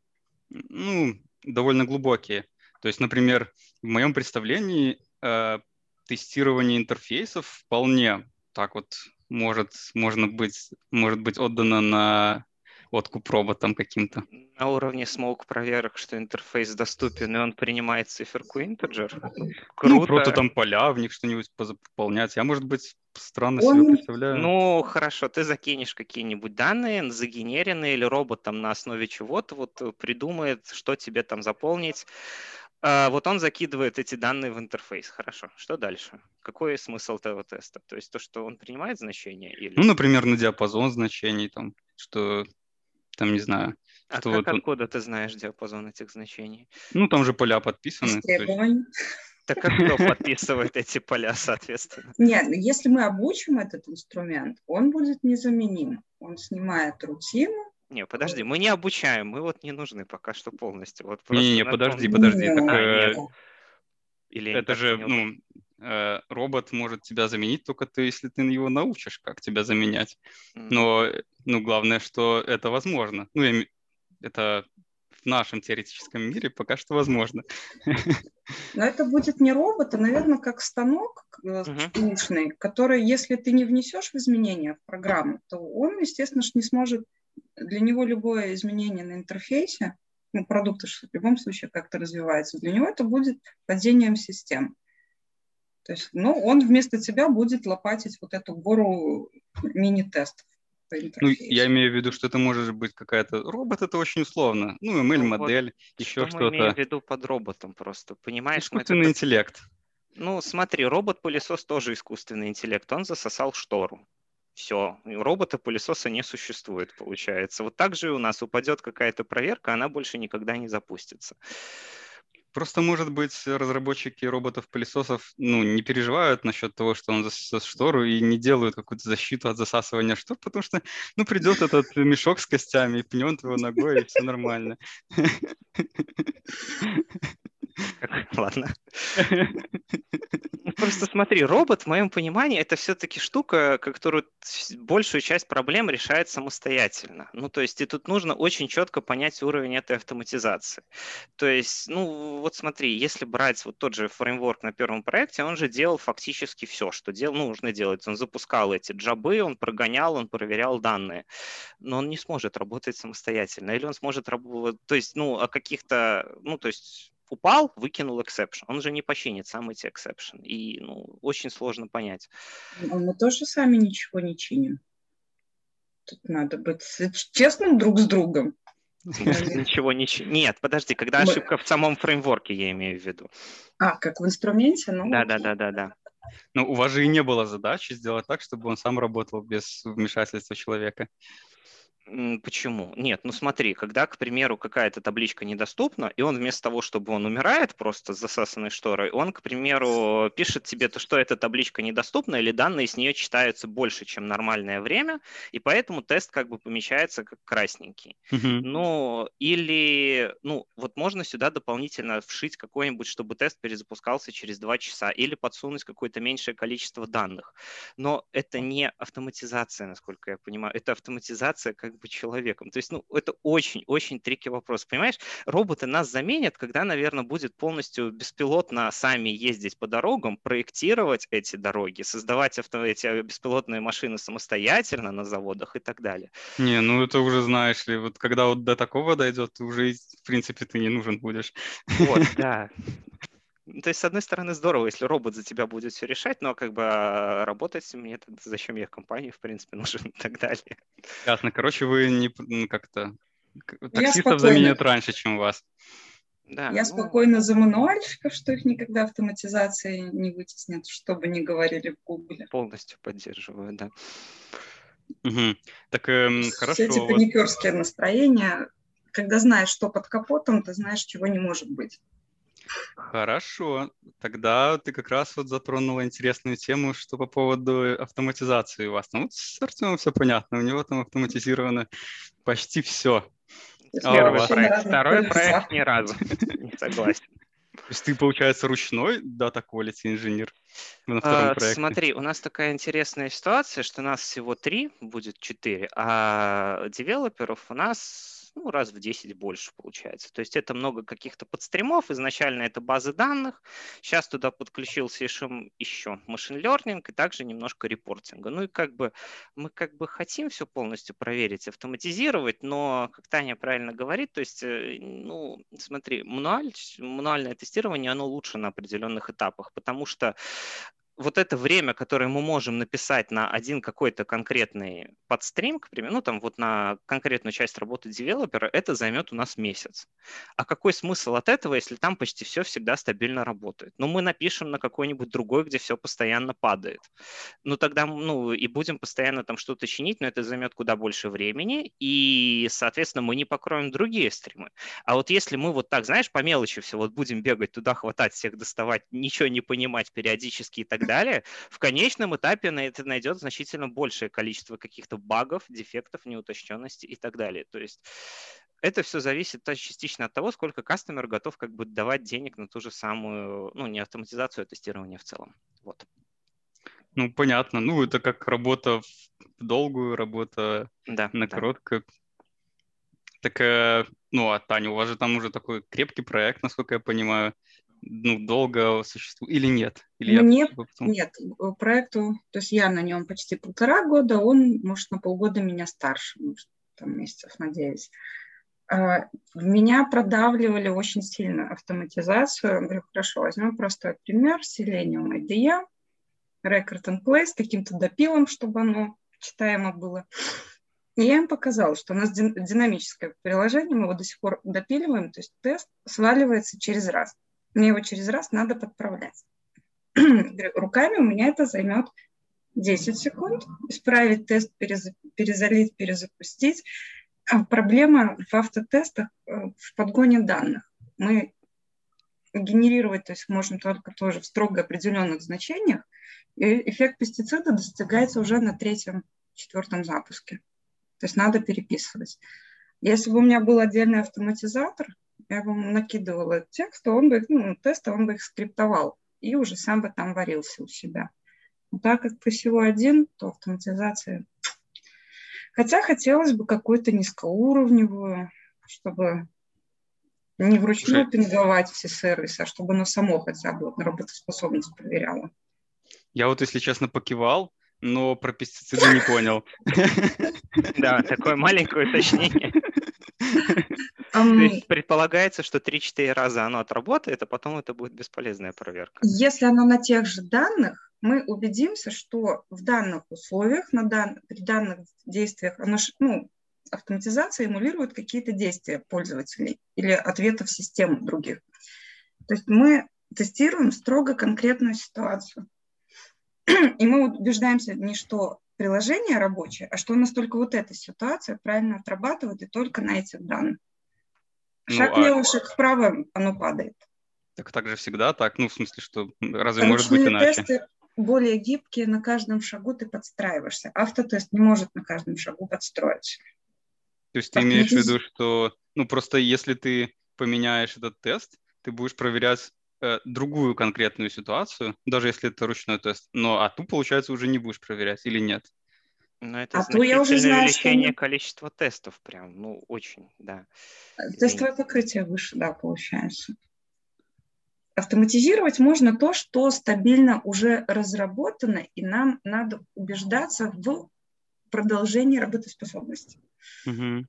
ну, довольно глубокие. То есть, например, в моем представлении э, тестирование интерфейсов вполне так вот может, можно быть, может быть отдано на откуп роботом каким-то. На уровне смоук проверок, что интерфейс доступен, и он принимает циферку integer. Ну, Круто. Ну, просто там поля, в них что-нибудь пополнять. Я, может быть, странно он... себе представляю. Ну, хорошо, ты закинешь какие-нибудь данные, загенеренные, или робот там на основе чего-то вот придумает, что тебе там заполнить. А, вот он закидывает эти данные в интерфейс. Хорошо. Что дальше? Какой смысл этого теста? То есть то, что он принимает значение? Или... Ну, например, на диапазон значений, там, что там, не знаю. А что как, вот откуда ты знаешь диапазон этих значений? Ну, там же поля подписаны. Так как кто подписывает эти поля, соответственно? Нет, ну, если мы обучим этот инструмент, он будет незаменим. Он снимает рутину. Не, подожди, мы не обучаем, мы вот не нужны пока что полностью. Вот не, не, подожди, подожди. Так, Или это же, ну, робот может тебя заменить только ты, если ты его научишь, как тебя заменять. Но, ну, главное, что это возможно. Ну, это в нашем теоретическом мире пока что возможно. [laughs] Но это будет не робот, а, наверное, как станок uh-huh. который, если ты не внесешь в изменения в программу, то он, естественно, не сможет для него любое изменение на интерфейсе, ну, продукты в любом случае как-то развивается, для него это будет падением систем. То есть, ну, он вместо тебя будет лопатить вот эту гору мини-тестов. Ну, я имею в виду, что это может быть какая-то... Робот — это очень условно. Ну, ML-модель, вот еще что-то. Что мы имеем в виду под роботом просто? Понимаешь? Искусственный это... интеллект. Ну, смотри, робот-пылесос тоже искусственный интеллект. Он засосал штору. Все, робота-пылесоса не существует, получается. Вот так же у нас упадет какая-то проверка, она больше никогда не запустится. Просто, может быть, разработчики роботов-пылесосов ну, не переживают насчет того, что он засосет штору и не делают какую-то защиту от засасывания штор, потому что ну, придет этот мешок с костями и пнет его ногой, и все нормально. [laughs] [laughs] Ладно. Ну, просто смотри, робот, в моем понимании, это все-таки штука, которую большую часть проблем решает самостоятельно. Ну, то есть и тут нужно очень четко понять уровень этой автоматизации. То есть, ну, вот смотри, если брать вот тот же фреймворк на первом проекте, он же делал фактически все, что дел, ну, нужно делать. Он запускал эти джабы, он прогонял, он проверял данные. Но он не сможет работать самостоятельно. Или он сможет работать, то есть, ну, о каких-то, ну, то есть упал, выкинул exception. Он же не починит сам эти exception. И ну, очень сложно понять. Но мы тоже сами ничего не чиним. Тут надо быть честным друг с другом. [laughs] Ничего не Нет, подожди, когда ошибка в самом фреймворке, я имею в виду. А, как в инструменте? Ну, да, да, да, да, да. Ну, у вас же и не было задачи сделать так, чтобы он сам работал без вмешательства человека. Почему? Нет, ну смотри, когда, к примеру, какая-то табличка недоступна, и он вместо того, чтобы он умирает просто с засасанной шторой, он, к примеру, пишет тебе, то, что эта табличка недоступна, или данные с нее читаются больше, чем нормальное время, и поэтому тест как бы помещается как красненький. Uh-huh. Ну, или, ну, вот можно сюда дополнительно вшить какой-нибудь, чтобы тест перезапускался через два часа, или подсунуть какое-то меньшее количество данных. Но это не автоматизация, насколько я понимаю, это автоматизация как бы человеком. То есть, ну, это очень-очень трики вопрос. Понимаешь, роботы нас заменят, когда, наверное, будет полностью беспилотно сами ездить по дорогам, проектировать эти дороги, создавать авто, эти беспилотные машины самостоятельно на заводах и так далее. Не, ну это уже знаешь ли, вот когда вот до такого дойдет, уже, в принципе, ты не нужен будешь. Вот, да. [laughs] То есть, с одной стороны, здорово, если робот за тебя будет все решать, но как бы а, работать мне тогда зачем я в компании, в принципе, [laughs] нужен и так далее. Ясно. Короче, вы не ну, как-то таксистов заменят раньше, чем вас. Да, я ну... спокойно за мануальщиков, что их никогда автоматизации не вытеснят, что бы ни говорили в Гугле. Полностью поддерживаю, да. Угу. Так, эм, Все хорошо. эти паникерские настроения, когда знаешь, что под капотом, ты знаешь, чего не может быть. Хорошо, тогда ты как раз вот затронула интересную тему, что по поводу автоматизации у вас. Ну вот с Артемом все понятно, у него там автоматизировано почти все. Первый а проект, второй проект ни разу. Не согласен. То есть ты, получается, ручной дата quality инженер на втором а, проекте? Смотри, у нас такая интересная ситуация, что нас всего три, будет четыре, а девелоперов у нас ну, раз в 10 больше получается. То есть это много каких-то подстримов. Изначально это базы данных. Сейчас туда подключился еще, машин learning и также немножко репортинга. Ну и как бы мы как бы хотим все полностью проверить, автоматизировать, но, как Таня правильно говорит, то есть, э, ну, смотри, мануаль, мануальное тестирование, оно лучше на определенных этапах, потому что вот это время, которое мы можем написать на один какой-то конкретный подстрим, к примеру, ну там вот на конкретную часть работы девелопера, это займет у нас месяц. А какой смысл от этого, если там почти все всегда стабильно работает? Ну мы напишем на какой-нибудь другой, где все постоянно падает. Ну тогда, ну и будем постоянно там что-то чинить, но это займет куда больше времени, и, соответственно, мы не покроем другие стримы. А вот если мы вот так, знаешь, по мелочи все, вот будем бегать туда, хватать всех, доставать, ничего не понимать периодически и так далее, в конечном этапе на это найдет значительно большее количество каких-то багов, дефектов, неуточненностей и так далее. То есть это все зависит частично от того, сколько кастомер готов как бы давать денег на ту же самую, ну, не автоматизацию, а тестирование в целом. Вот. Ну, понятно. Ну, это как работа в долгую, работа да, на да. короткую. Так, э, ну, а Таня, у вас же там уже такой крепкий проект, насколько я понимаю ну, долго существует или нет? Или Мне, я... потом... Нет, проекту, то есть я на нем почти полтора года, он, может, на полгода меня старше, может, там месяцев на 9. А, меня продавливали очень сильно автоматизацию. Я говорю, хорошо, возьмем простой пример. Selenium IDE, Record and Play с каким-то допилом, чтобы оно читаемо было. И я им показала, что у нас динамическое приложение, мы его до сих пор допиливаем, то есть тест сваливается через раз мне его через раз надо подправлять. [clears throat] Руками у меня это займет 10 секунд. Исправить тест, перезалить, перезапустить. А проблема в автотестах э, в подгоне данных. Мы генерировать, то есть можем только тоже в строго определенных значениях, и эффект пестицида достигается уже на третьем, четвертом запуске. То есть надо переписывать. Если бы у меня был отдельный автоматизатор, я бы накидывала текст, он бы, ну, тесты он бы их скриптовал и уже сам бы там варился у себя. Но так как ты всего один, то автоматизация... Хотя хотелось бы какую-то низкоуровневую, чтобы не вручную пинговать все сервисы, а чтобы оно само хотя бы на работоспособность проверяло. Я вот, если честно, покивал, но про пестициды не понял. [laughs] [laughs] Да, такое маленькое уточнение. [laughs] То есть предполагается, что 3-4 раза оно отработает, а потом это будет бесполезная проверка. Если оно на тех же данных, мы убедимся, что в данных условиях, на дан, при данных действиях, оно, ну, автоматизация эмулирует какие-то действия пользователей или ответов систем других. То есть мы тестируем строго конкретную ситуацию. И мы убеждаемся не что приложение рабочее, а что у нас только вот эта ситуация правильно отрабатывает и только на этих данных. Шаг ну, влево, а... шаг вправо, оно падает. Так так же всегда так? Ну, в смысле, что разве Ручные может быть иначе? тесты более гибкие, на каждом шагу ты подстраиваешься. Автотест не может на каждом шагу подстроиться. То есть ты имеешь в виду, что, ну, просто если ты поменяешь этот тест, ты будешь проверять э, другую конкретную ситуацию, даже если это ручной тест, но а ту, получается, уже не будешь проверять или нет? Ну, это а то я уже знаю, увеличение что... количества тестов прям, ну, очень, да. Тестовое покрытие выше, да, получается. Автоматизировать можно то, что стабильно уже разработано, и нам надо убеждаться в продолжении работоспособности. Угу.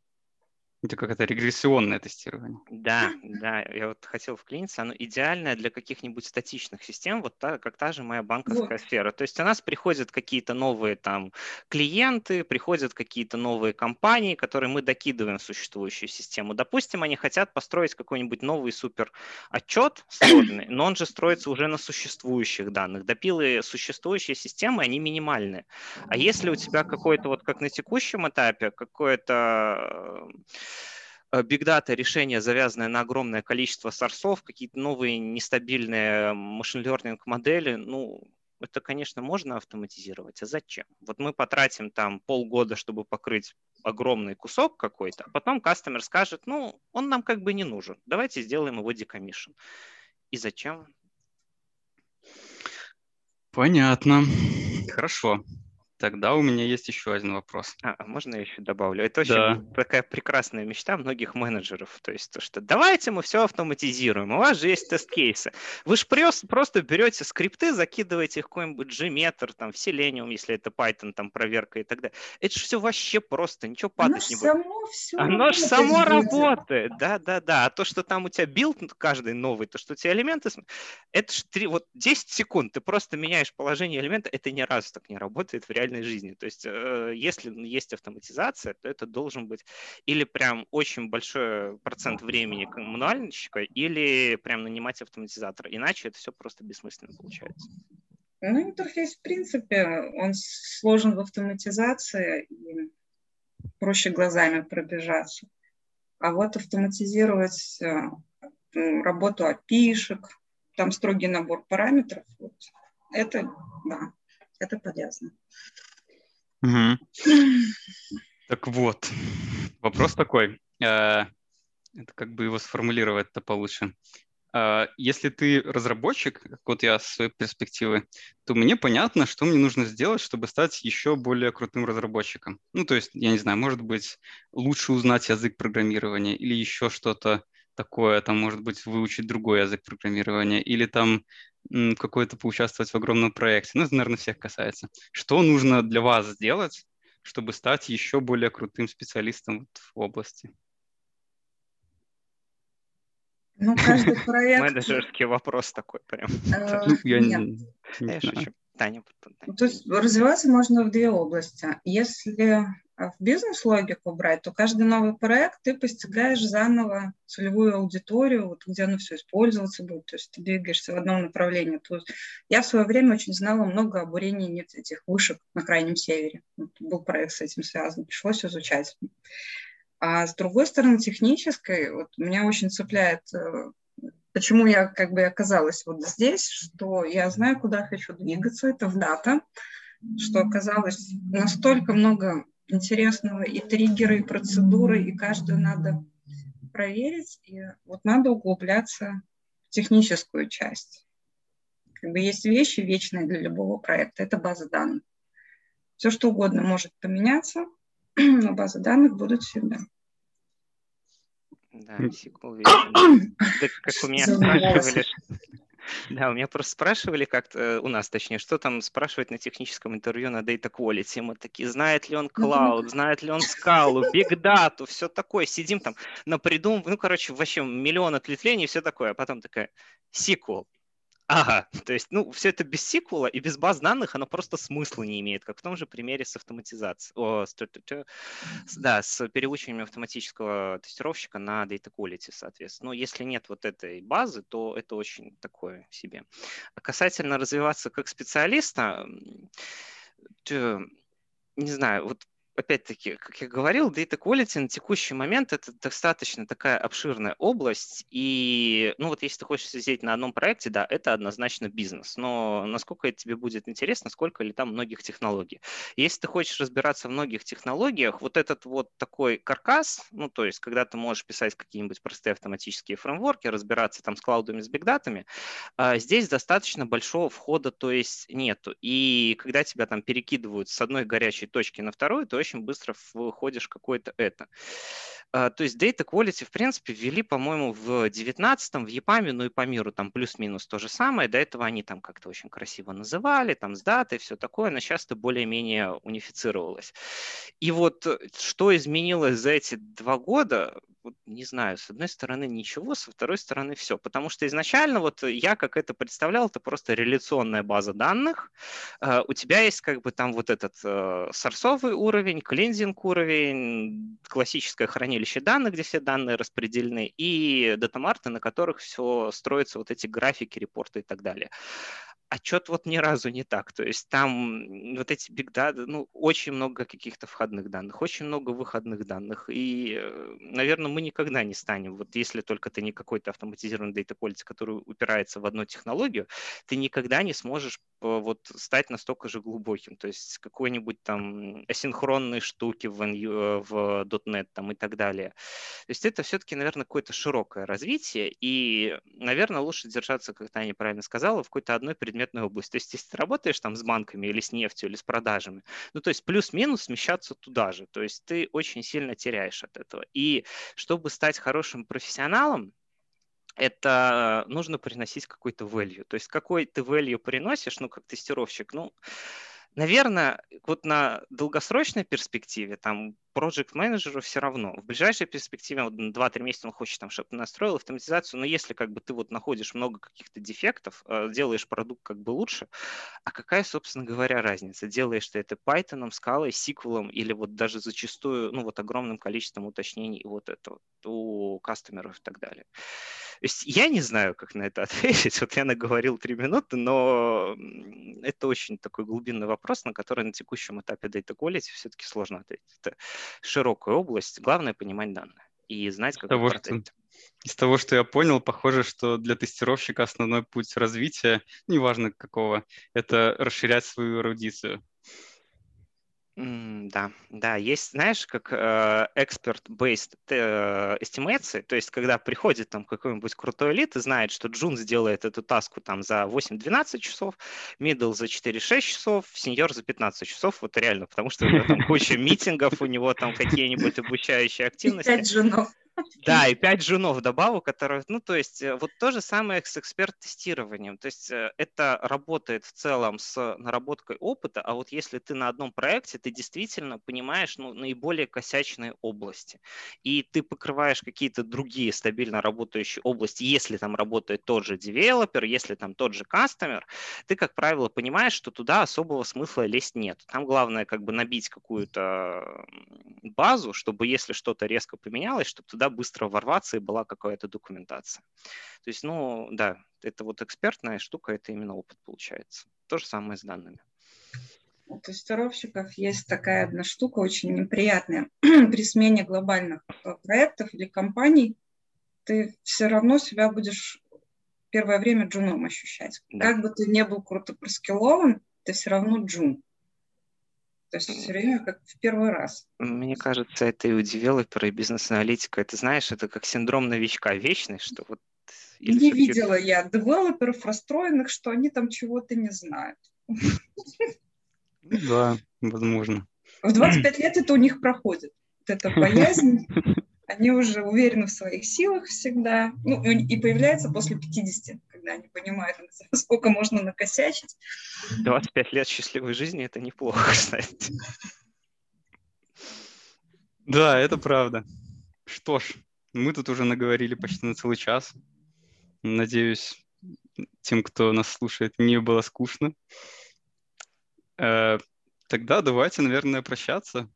Это как это регрессионное тестирование. Да, да, я вот хотел вклиниться, оно идеальное для каких-нибудь статичных систем, вот та, как та же моя банковская вот. сфера. То есть у нас приходят какие-то новые там клиенты, приходят какие-то новые компании, которые мы докидываем в существующую систему. Допустим, они хотят построить какой-нибудь новый супер отчет сложный, но он же строится уже на существующих данных. Допилы существующие системы, они минимальные. А если у тебя какой-то вот как на текущем этапе, какое-то бигдата э, решения, завязанное на огромное количество сорсов, какие-то новые нестабильные машин learning модели, ну, это, конечно, можно автоматизировать, а зачем? Вот мы потратим там полгода, чтобы покрыть огромный кусок какой-то, а потом кастомер скажет, ну, он нам как бы не нужен, давайте сделаем его декомишн. И зачем? Понятно. Хорошо. Тогда у меня есть еще один вопрос. А, а можно я еще добавлю? Это очень да. такая прекрасная мечта многих менеджеров. То есть то, что давайте мы все автоматизируем. У вас же есть тест-кейсы. Вы же просто берете скрипты, закидываете их в какой-нибудь Gmeter, там, в Selenium, если это Python, там, проверка и так далее. Это же все вообще просто, ничего падать Оно не будет. Само все Оно же само работает. Да, да, да. А то, что там у тебя build каждый новый, то, что у тебя элементы, это же 3, вот 10 секунд, ты просто меняешь положение элемента, это ни разу так не работает в реальности реальной жизни. То есть э, если есть автоматизация, то это должен быть или прям очень большой процент времени мануальщика, или прям нанимать автоматизатора. Иначе это все просто бессмысленно получается. Ну, интерфейс, в принципе, он сложен в автоматизации, и проще глазами пробежаться. А вот автоматизировать э, работу API, там строгий набор параметров, вот, это, да, это полезно. Угу. [clears throat] Так вот, вопрос такой. Э, это как бы его сформулировать-то получше. Э, если ты разработчик, как вот я с своей перспективы, то мне понятно, что мне нужно сделать, чтобы стать еще более крутым разработчиком. Ну, то есть, я не знаю, может быть, лучше узнать язык программирования или еще что-то такое, там, может быть, выучить другой язык программирования, или там какой-то поучаствовать в огромном проекте. Ну, это, наверное, всех касается. Что нужно для вас сделать, чтобы стать еще более крутым специалистом в области? Ну, каждый [laughs] проект... Менеджерский вопрос такой прям. Э, [laughs] ну, я не знаю. Таня. То есть развиваться можно в две области. Если в бизнес-логику брать, то каждый новый проект ты постигаешь заново целевую аудиторию, вот где оно все использоваться будет, то есть ты двигаешься в одном направлении. То есть я в свое время очень знала много об бурении нет этих вышек на Крайнем Севере. Вот был проект с этим связан, пришлось изучать. А с другой стороны, технической, вот меня очень цепляет э, почему я как бы оказалась вот здесь, что я знаю, куда хочу двигаться, это в дата, что оказалось настолько много интересного, и триггеры, и процедуры, и каждую надо проверить, и вот надо углубляться в техническую часть. Как бы есть вещи вечные для любого проекта, это база данных. Все, что угодно может поменяться, [clears throat] но базы данных будут всегда. Да, SQL вечный. [clears throat] как у меня спрашивали, [laughs] да, у меня просто спрашивали как-то, э, у нас точнее, что там спрашивать на техническом интервью на Data Quality. Мы такие, знает ли он Cloud, знает ли он скалу, Big Data, все такое. Сидим там, на придум, ну, короче, вообще миллион ответвлений, все такое. А потом такая, SQL. Ага, то есть, ну, все это без сиквела и без баз данных, оно просто смысла не имеет, как в том же примере с автоматизацией, о, с, да, с переучиванием автоматического тестировщика на data quality, соответственно. Но если нет вот этой базы, то это очень такое себе. А касательно развиваться как специалиста, не знаю, вот опять-таки, как я говорил, Data Quality на текущий момент это достаточно такая обширная область, и, ну вот если ты хочешь сидеть на одном проекте, да, это однозначно бизнес, но насколько это тебе будет интересно, сколько ли там многих технологий. Если ты хочешь разбираться в многих технологиях, вот этот вот такой каркас, ну то есть, когда ты можешь писать какие-нибудь простые автоматические фреймворки, разбираться там с клаудами, с бигдатами, а, здесь достаточно большого входа, то есть нету. И когда тебя там перекидывают с одной горячей точки на вторую, то очень быстро входишь в какое-то это. А, то есть Data Quality, в принципе, ввели, по-моему, в 19-м, в EPAM, ну и по миру там плюс-минус то же самое. До этого они там как-то очень красиво называли, там с датой, все такое, но сейчас это более-менее унифицировалось. И вот э, что изменилось за эти два года, не знаю, с одной стороны ничего, со второй стороны все. Потому что изначально вот я как это представлял, это просто реляционная база данных. Uh, у тебя есть как бы там вот этот сорсовый уровень, клинзинг уровень, классическое хранилище данных, где все данные распределены, и датамарты, на которых все строятся вот эти графики, репорты и так далее что-то вот ни разу не так. То есть там вот эти big data, ну, очень много каких-то входных данных, очень много выходных данных. И, э, наверное, мы никогда не станем, вот если только ты не какой-то автоматизированный data quality, который упирается в одну технологию, ты никогда не сможешь вот стать настолько же глубоким. То есть какой-нибудь там асинхронные штуки в, э, в .NET там и так далее. То есть это все-таки, наверное, какое-то широкое развитие. И, наверное, лучше держаться, как Таня правильно сказала, в какой-то одной предметной области. То есть если ты работаешь там с банками или с нефтью, или с продажами, ну то есть плюс-минус смещаться туда же. То есть ты очень сильно теряешь от этого. И чтобы стать хорошим профессионалом, это нужно приносить какой-то value. То есть какой ты value приносишь, ну, как тестировщик, ну, Наверное, вот на долгосрочной перспективе, там, проект менеджеру все равно. В ближайшей перспективе, вот на 2-3 месяца он хочет, там, чтобы настроил автоматизацию, но если как бы ты вот находишь много каких-то дефектов, э, делаешь продукт как бы лучше, а какая, собственно говоря, разница? Делаешь ты это Python, Scala, SQL или вот даже зачастую, ну вот огромным количеством уточнений вот это вот у кастомеров и так далее. То есть я не знаю, как на это [laughs] ответить. Вот я наговорил три минуты, но это очень такой глубинный вопрос, на который на текущем этапе Data Quality все-таки сложно ответить. Широкая область. Главное понимать данные и знать, как того, что, Из того, что я понял, похоже, что для тестировщика основной путь развития, неважно какого, это расширять свою эрудицию. Да, да, есть, знаешь, как э, expert-based э, estimation, то есть когда приходит там какой-нибудь крутой элит и знает, что Джун сделает эту таску там за 8-12 часов, middle за 4-6 часов, сеньор за 15 часов, вот реально, потому что у него там куча митингов, у него там какие-нибудь обучающие активности. Пять женов. Да, [laughs] и пять женов добавок, которые, ну, то есть, э, вот то же самое с эксперт-тестированием. То есть, э, это работает в целом с наработкой опыта, а вот если ты на одном проекте, ты действительно понимаешь, ну, наиболее косячные области. И ты покрываешь какие-то другие стабильно работающие области, если там работает тот же девелопер, если там тот же кастомер, ты, как правило, понимаешь, что туда особого смысла лезть нет. Там главное как бы набить какую-то базу, чтобы если что-то резко поменялось, чтобы туда быстро ворваться и была какая-то документация. То есть, ну, да, это вот экспертная штука, это именно опыт получается. То же самое с данными. У тестировщиков есть такая одна штука очень неприятная. [clears throat] При смене глобальных э, проектов или компаний ты все равно себя будешь первое время джуном ощущать. Да. Как бы ты не был круто проскилован, ты все равно джун. То есть все время как в первый раз. Мне кажется, это и у девелопера, и бизнес-аналитика. Это, знаешь, это как синдром новичка вечный, что вот... Не видела я девелоперов расстроенных, что они там чего-то не знают. Ну да, возможно. В 25 лет это у них проходит. Вот эта боязнь. [laughs] Они уже уверены в своих силах всегда. Ну, и появляется после 50 когда они понимают, [laughs] сколько можно накосячить. 25 лет счастливой жизни – это неплохо, [laughs] кстати. Да, это правда. Что ж, мы тут уже наговорили почти на целый час. Надеюсь, тем, кто нас слушает, не было скучно. Э, тогда давайте, наверное, прощаться.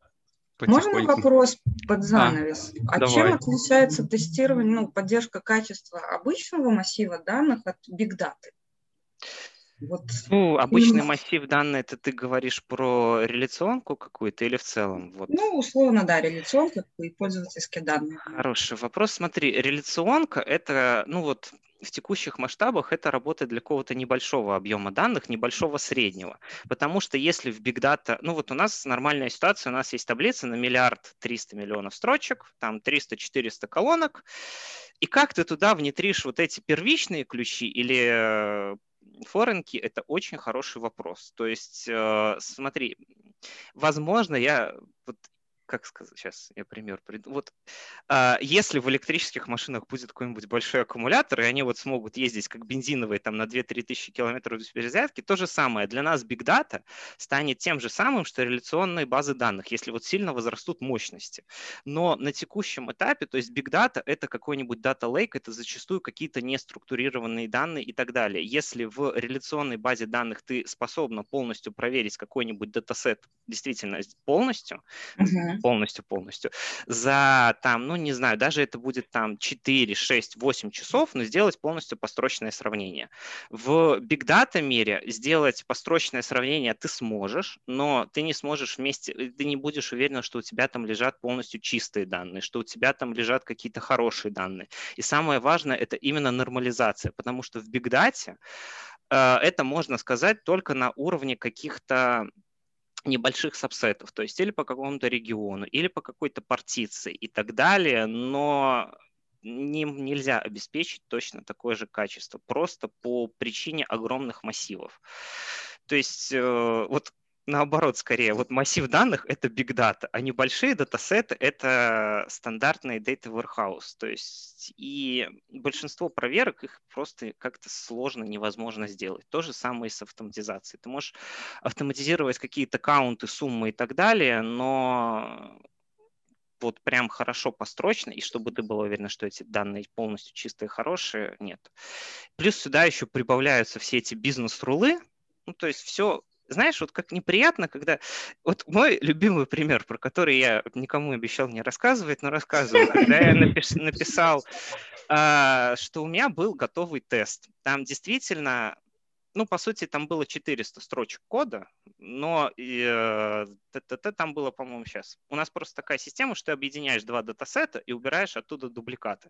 Можно вопрос под занавес? А, а чем отличается тестирование, ну, поддержка качества обычного массива данных от бигдаты? Вот. Ну, обычный массив данных, это ты говоришь про реляционку какую-то или в целом? Вот. Ну, условно, да, реляционка и пользовательские данные. Хороший вопрос. Смотри, реляционка – это, ну вот, в текущих масштабах это работает для какого-то небольшого объема данных, небольшого среднего. Потому что если в Big Data, ну вот у нас нормальная ситуация, у нас есть таблица на миллиард триста миллионов строчек, там 300-400 колонок, и как ты туда внедришь вот эти первичные ключи или форенки, это очень хороший вопрос. То есть, э, смотри, возможно, я вот как сказать, сейчас я пример приду. Вот а, если в электрических машинах будет какой-нибудь большой аккумулятор, и они вот смогут ездить как бензиновые там на 2-3 тысячи километров без перезарядки, то же самое. Для нас Big Data станет тем же самым, что реляционные базы данных, если вот сильно возрастут мощности. Но на текущем этапе, то есть Big Data — это какой-нибудь Data Lake, это зачастую какие-то неструктурированные данные и так далее. Если в реляционной базе данных ты способна полностью проверить какой-нибудь датасет действительно полностью, uh-huh полностью-полностью, за там, ну не знаю, даже это будет там 4, 6, 8 часов, но сделать полностью построчное сравнение. В Big Data мире сделать построчное сравнение ты сможешь, но ты не сможешь вместе, э, ты не будешь уверен, что у тебя там лежат полностью чистые данные, что у тебя там лежат какие-то хорошие данные. И самое важное это именно нормализация, потому что в Big Data э, это можно сказать только на уровне каких-то небольших сабсетов, то есть или по какому-то региону, или по какой-то партиции и так далее, но не, нельзя обеспечить точно такое же качество, просто по причине огромных массивов. То есть э, вот наоборот, скорее, вот массив данных — это big data, а небольшие датасеты — это стандартный data warehouse. То есть и большинство проверок их просто как-то сложно, невозможно сделать. То же самое и с автоматизацией. Ты можешь автоматизировать какие-то каунты, суммы и так далее, но вот прям хорошо построчно, и чтобы ты был уверен, что эти данные полностью чистые, хорошие, нет. Плюс сюда еще прибавляются все эти бизнес-рулы, ну, то есть все знаешь, вот как неприятно, когда... Вот мой любимый пример, про который я никому обещал не рассказывать, но рассказываю. Когда я напис... написал, э, что у меня был готовый тест. Там действительно ну, по сути, там было 400 строчек кода, но э, там было, по-моему, сейчас. У нас просто такая система, что ты объединяешь два датасета и убираешь оттуда дубликаты.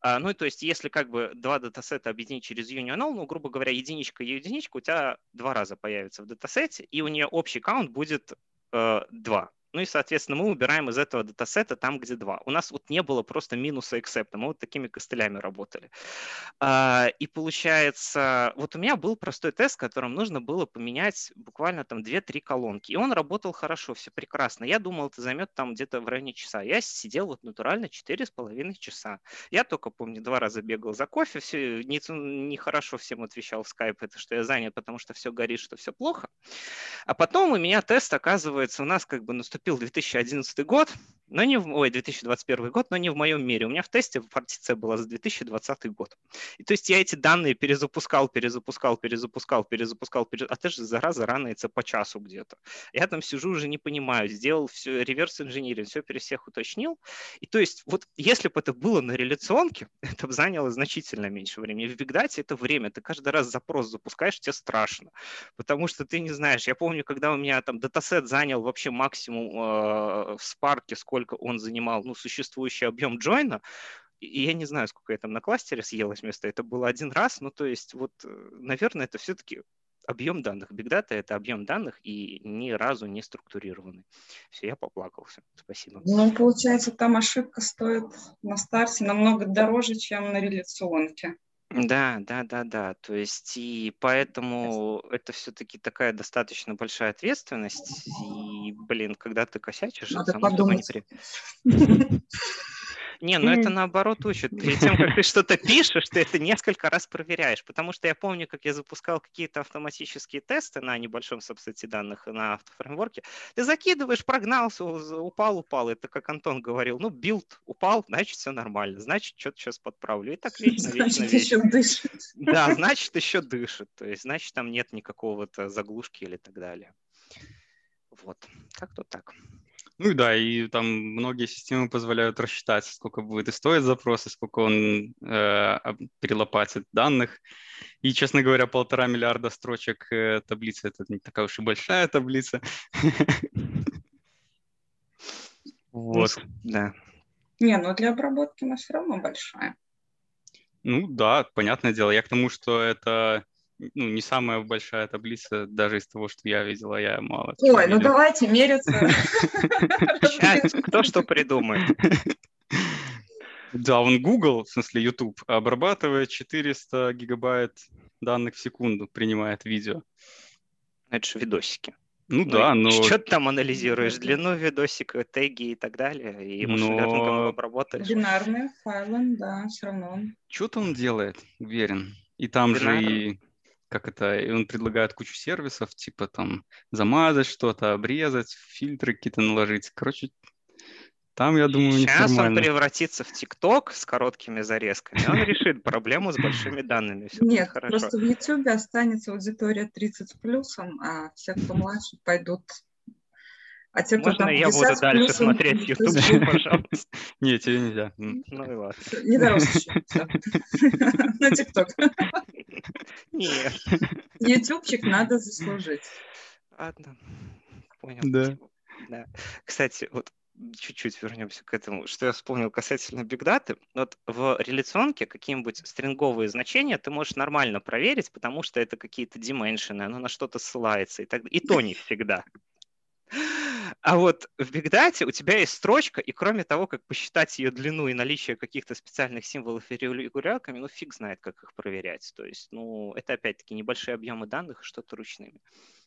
А, ну, и то есть, если как бы два датасета объединить через union all, ну, грубо говоря, единичка и единичка у тебя два раза появится в датасете, и у нее общий count будет э, 2. Ну и, соответственно, мы убираем из этого датасета там, где 2. У нас вот не было просто minus а except а, мы вот такими костылями работали. А, и получается, вот у меня был простой тест, которым нужно было поменять буквально там 2-3 колонки. И он работал хорошо, все прекрасно. Я думал, это займет там где-то в районе часа. Я сидел вот натурально 4,5 часа. Я только, помню, два раза бегал за кофе, все нехорошо не всем отвечал в скайп, это что я занят, потому что все горит, что все плохо. А потом у меня тест, оказывается, у нас как бы наступил наступил 2011 год, но не в, ой, 2021 год, но не в моем мире. У меня в тесте партиция была за 2020 год. И то есть я эти данные перезапускал, перезапускал, перезапускал, перезапускал, перез... а ты же зараза ранается по часу где-то. Я там сижу уже не понимаю, сделал все, реверс инжиниринг, все перед всех уточнил. И то есть вот если бы это было на реляционке, [laughs] это бы заняло значительно меньше времени. В бигдате это время, ты каждый раз запрос запускаешь, тебе страшно, потому что ты не знаешь. Я помню, когда у меня там датасет занял вообще максимум э, в Spark, сколько он занимал ну, существующий объем джойна, и я не знаю, сколько я там на кластере съелось место, это было один раз, ну то есть вот, э, наверное, это все-таки объем данных. Big Data — это объем данных и ни разу не структурированный. Все, я поплакался. Спасибо. Ну, получается, там ошибка стоит на старте намного дороже, чем на реляционке. Да, да, да, да. То есть и поэтому это все-таки такая достаточно большая ответственность. И, блин, когда ты косячишь, Надо подумать. Не [laughs] Не, ну это наоборот учит. [laughs] Перед тем, как ты что-то пишешь, ты это несколько раз проверяешь. Потому что я помню, как я запускал какие-то автоматические тесты на небольшом subset е данных на автофреймворке. Ты закидываешь, прогнался, упал, упал. Это как Антон говорил. Ну, build упал, значит, все нормально. Значит, что-то сейчас подправлю. И так вечно, [laughs] вечно, Значит, еще дышит. Да, [laughs] значит, еще дышит. То есть, значит, там нет никакого-то заглушки или так далее. Вот, как-то так. Ну да, и там многие системы позволяют рассчитать, сколько будет и стоить запрос, и сколько он э, перелопатит данных. И, честно говоря, полтора миллиарда строчек э, таблицы – это не такая уж и большая таблица. [laughs] Вот, да. Не, но для обработки она все равно большая. Ну да, понятное дело. Я к тому, что это ну, не самая большая таблица, даже из того, что я видела, я мало. Ой, ну давайте мериться. Кто что придумает. Да, он Google, в смысле YouTube, обрабатывает 400 гигабайт данных в секунду, принимает видео. Это же видосики. Ну, ну да, но... Что ты там анализируешь? Длину видосика, теги и так далее? И но... обработаешь? Бинарные файлы, да, все равно. Что-то он делает, уверен. И там Бинарный. же и как это, и он предлагает кучу сервисов, типа там замазать что-то, обрезать, фильтры какие-то наложить. Короче, там, я думаю, не Сейчас он превратится в ТикТок с короткими зарезками, он решит проблему с большими данными. Все Нет, хорошо. просто в YouTube останется аудитория 30 плюсом, а все, кто младше, пойдут а те, кто Можно там я буду дальше смотреть YouTube, [laughs] пожалуйста? Нет, тебе нельзя. Ну и ладно. Не дорос еще. [laughs] На ТикТок. Нет. Ютубчик надо заслужить. Ладно, понял. Да. да. Кстати, вот чуть-чуть вернемся к этому, что я вспомнил касательно бигдаты. Вот в реляционке какие-нибудь стринговые значения ты можешь нормально проверить, потому что это какие-то дименшины, оно на что-то ссылается, и, так, и то не всегда. А вот в бигдате у тебя есть строчка, и кроме того, как посчитать ее длину и наличие каких-то специальных символов и регулярками, ну фиг знает, как их проверять. То есть, ну, это опять-таки небольшие объемы данных что-то ручными.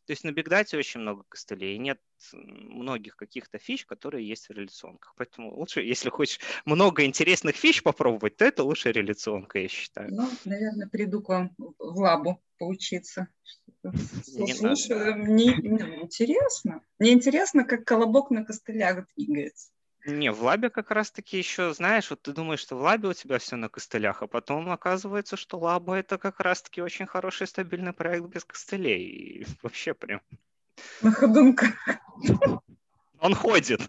То есть на бигдате очень много костылей, нет многих каких-то фич, которые есть в реляционках. Поэтому лучше, [laughs] если хочешь много интересных фич попробовать, то это лучше реляционка, я считаю. Ну, наверное, приду к вам в лабу поучиться. Слушай, мне, мне интересно. Мне интересно, как колобок на костылях двигается. Не, в лабе как раз-таки еще, знаешь, вот ты думаешь, что в лабе у тебя все на костылях, а потом оказывается, что лаба это как раз-таки очень хороший стабильный проект без костылей. И вообще прям... На ходунках. Он ходит,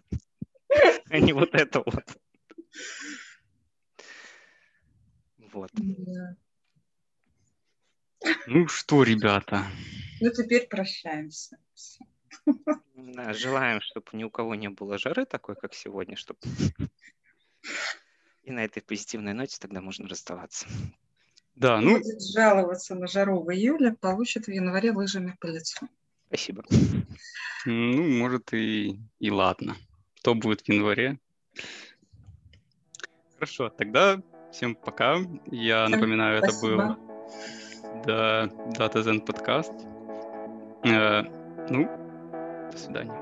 а не вот это вот. Вот. Ну что, ребята? Ну теперь прощаемся. Да, желаем, чтобы ни у кого не было жары такой, как сегодня, чтобы... И на этой позитивной ноте тогда можно расставаться. Да, ну... Будет жаловаться на жару в июле, получит в январе лыжами по лицу. Спасибо. Ну, может, и, и ладно. То будет в январе. Хорошо, тогда всем пока. Я напоминаю, Спасибо. это был да, Data Zen подкаст. Э, ну, свидания.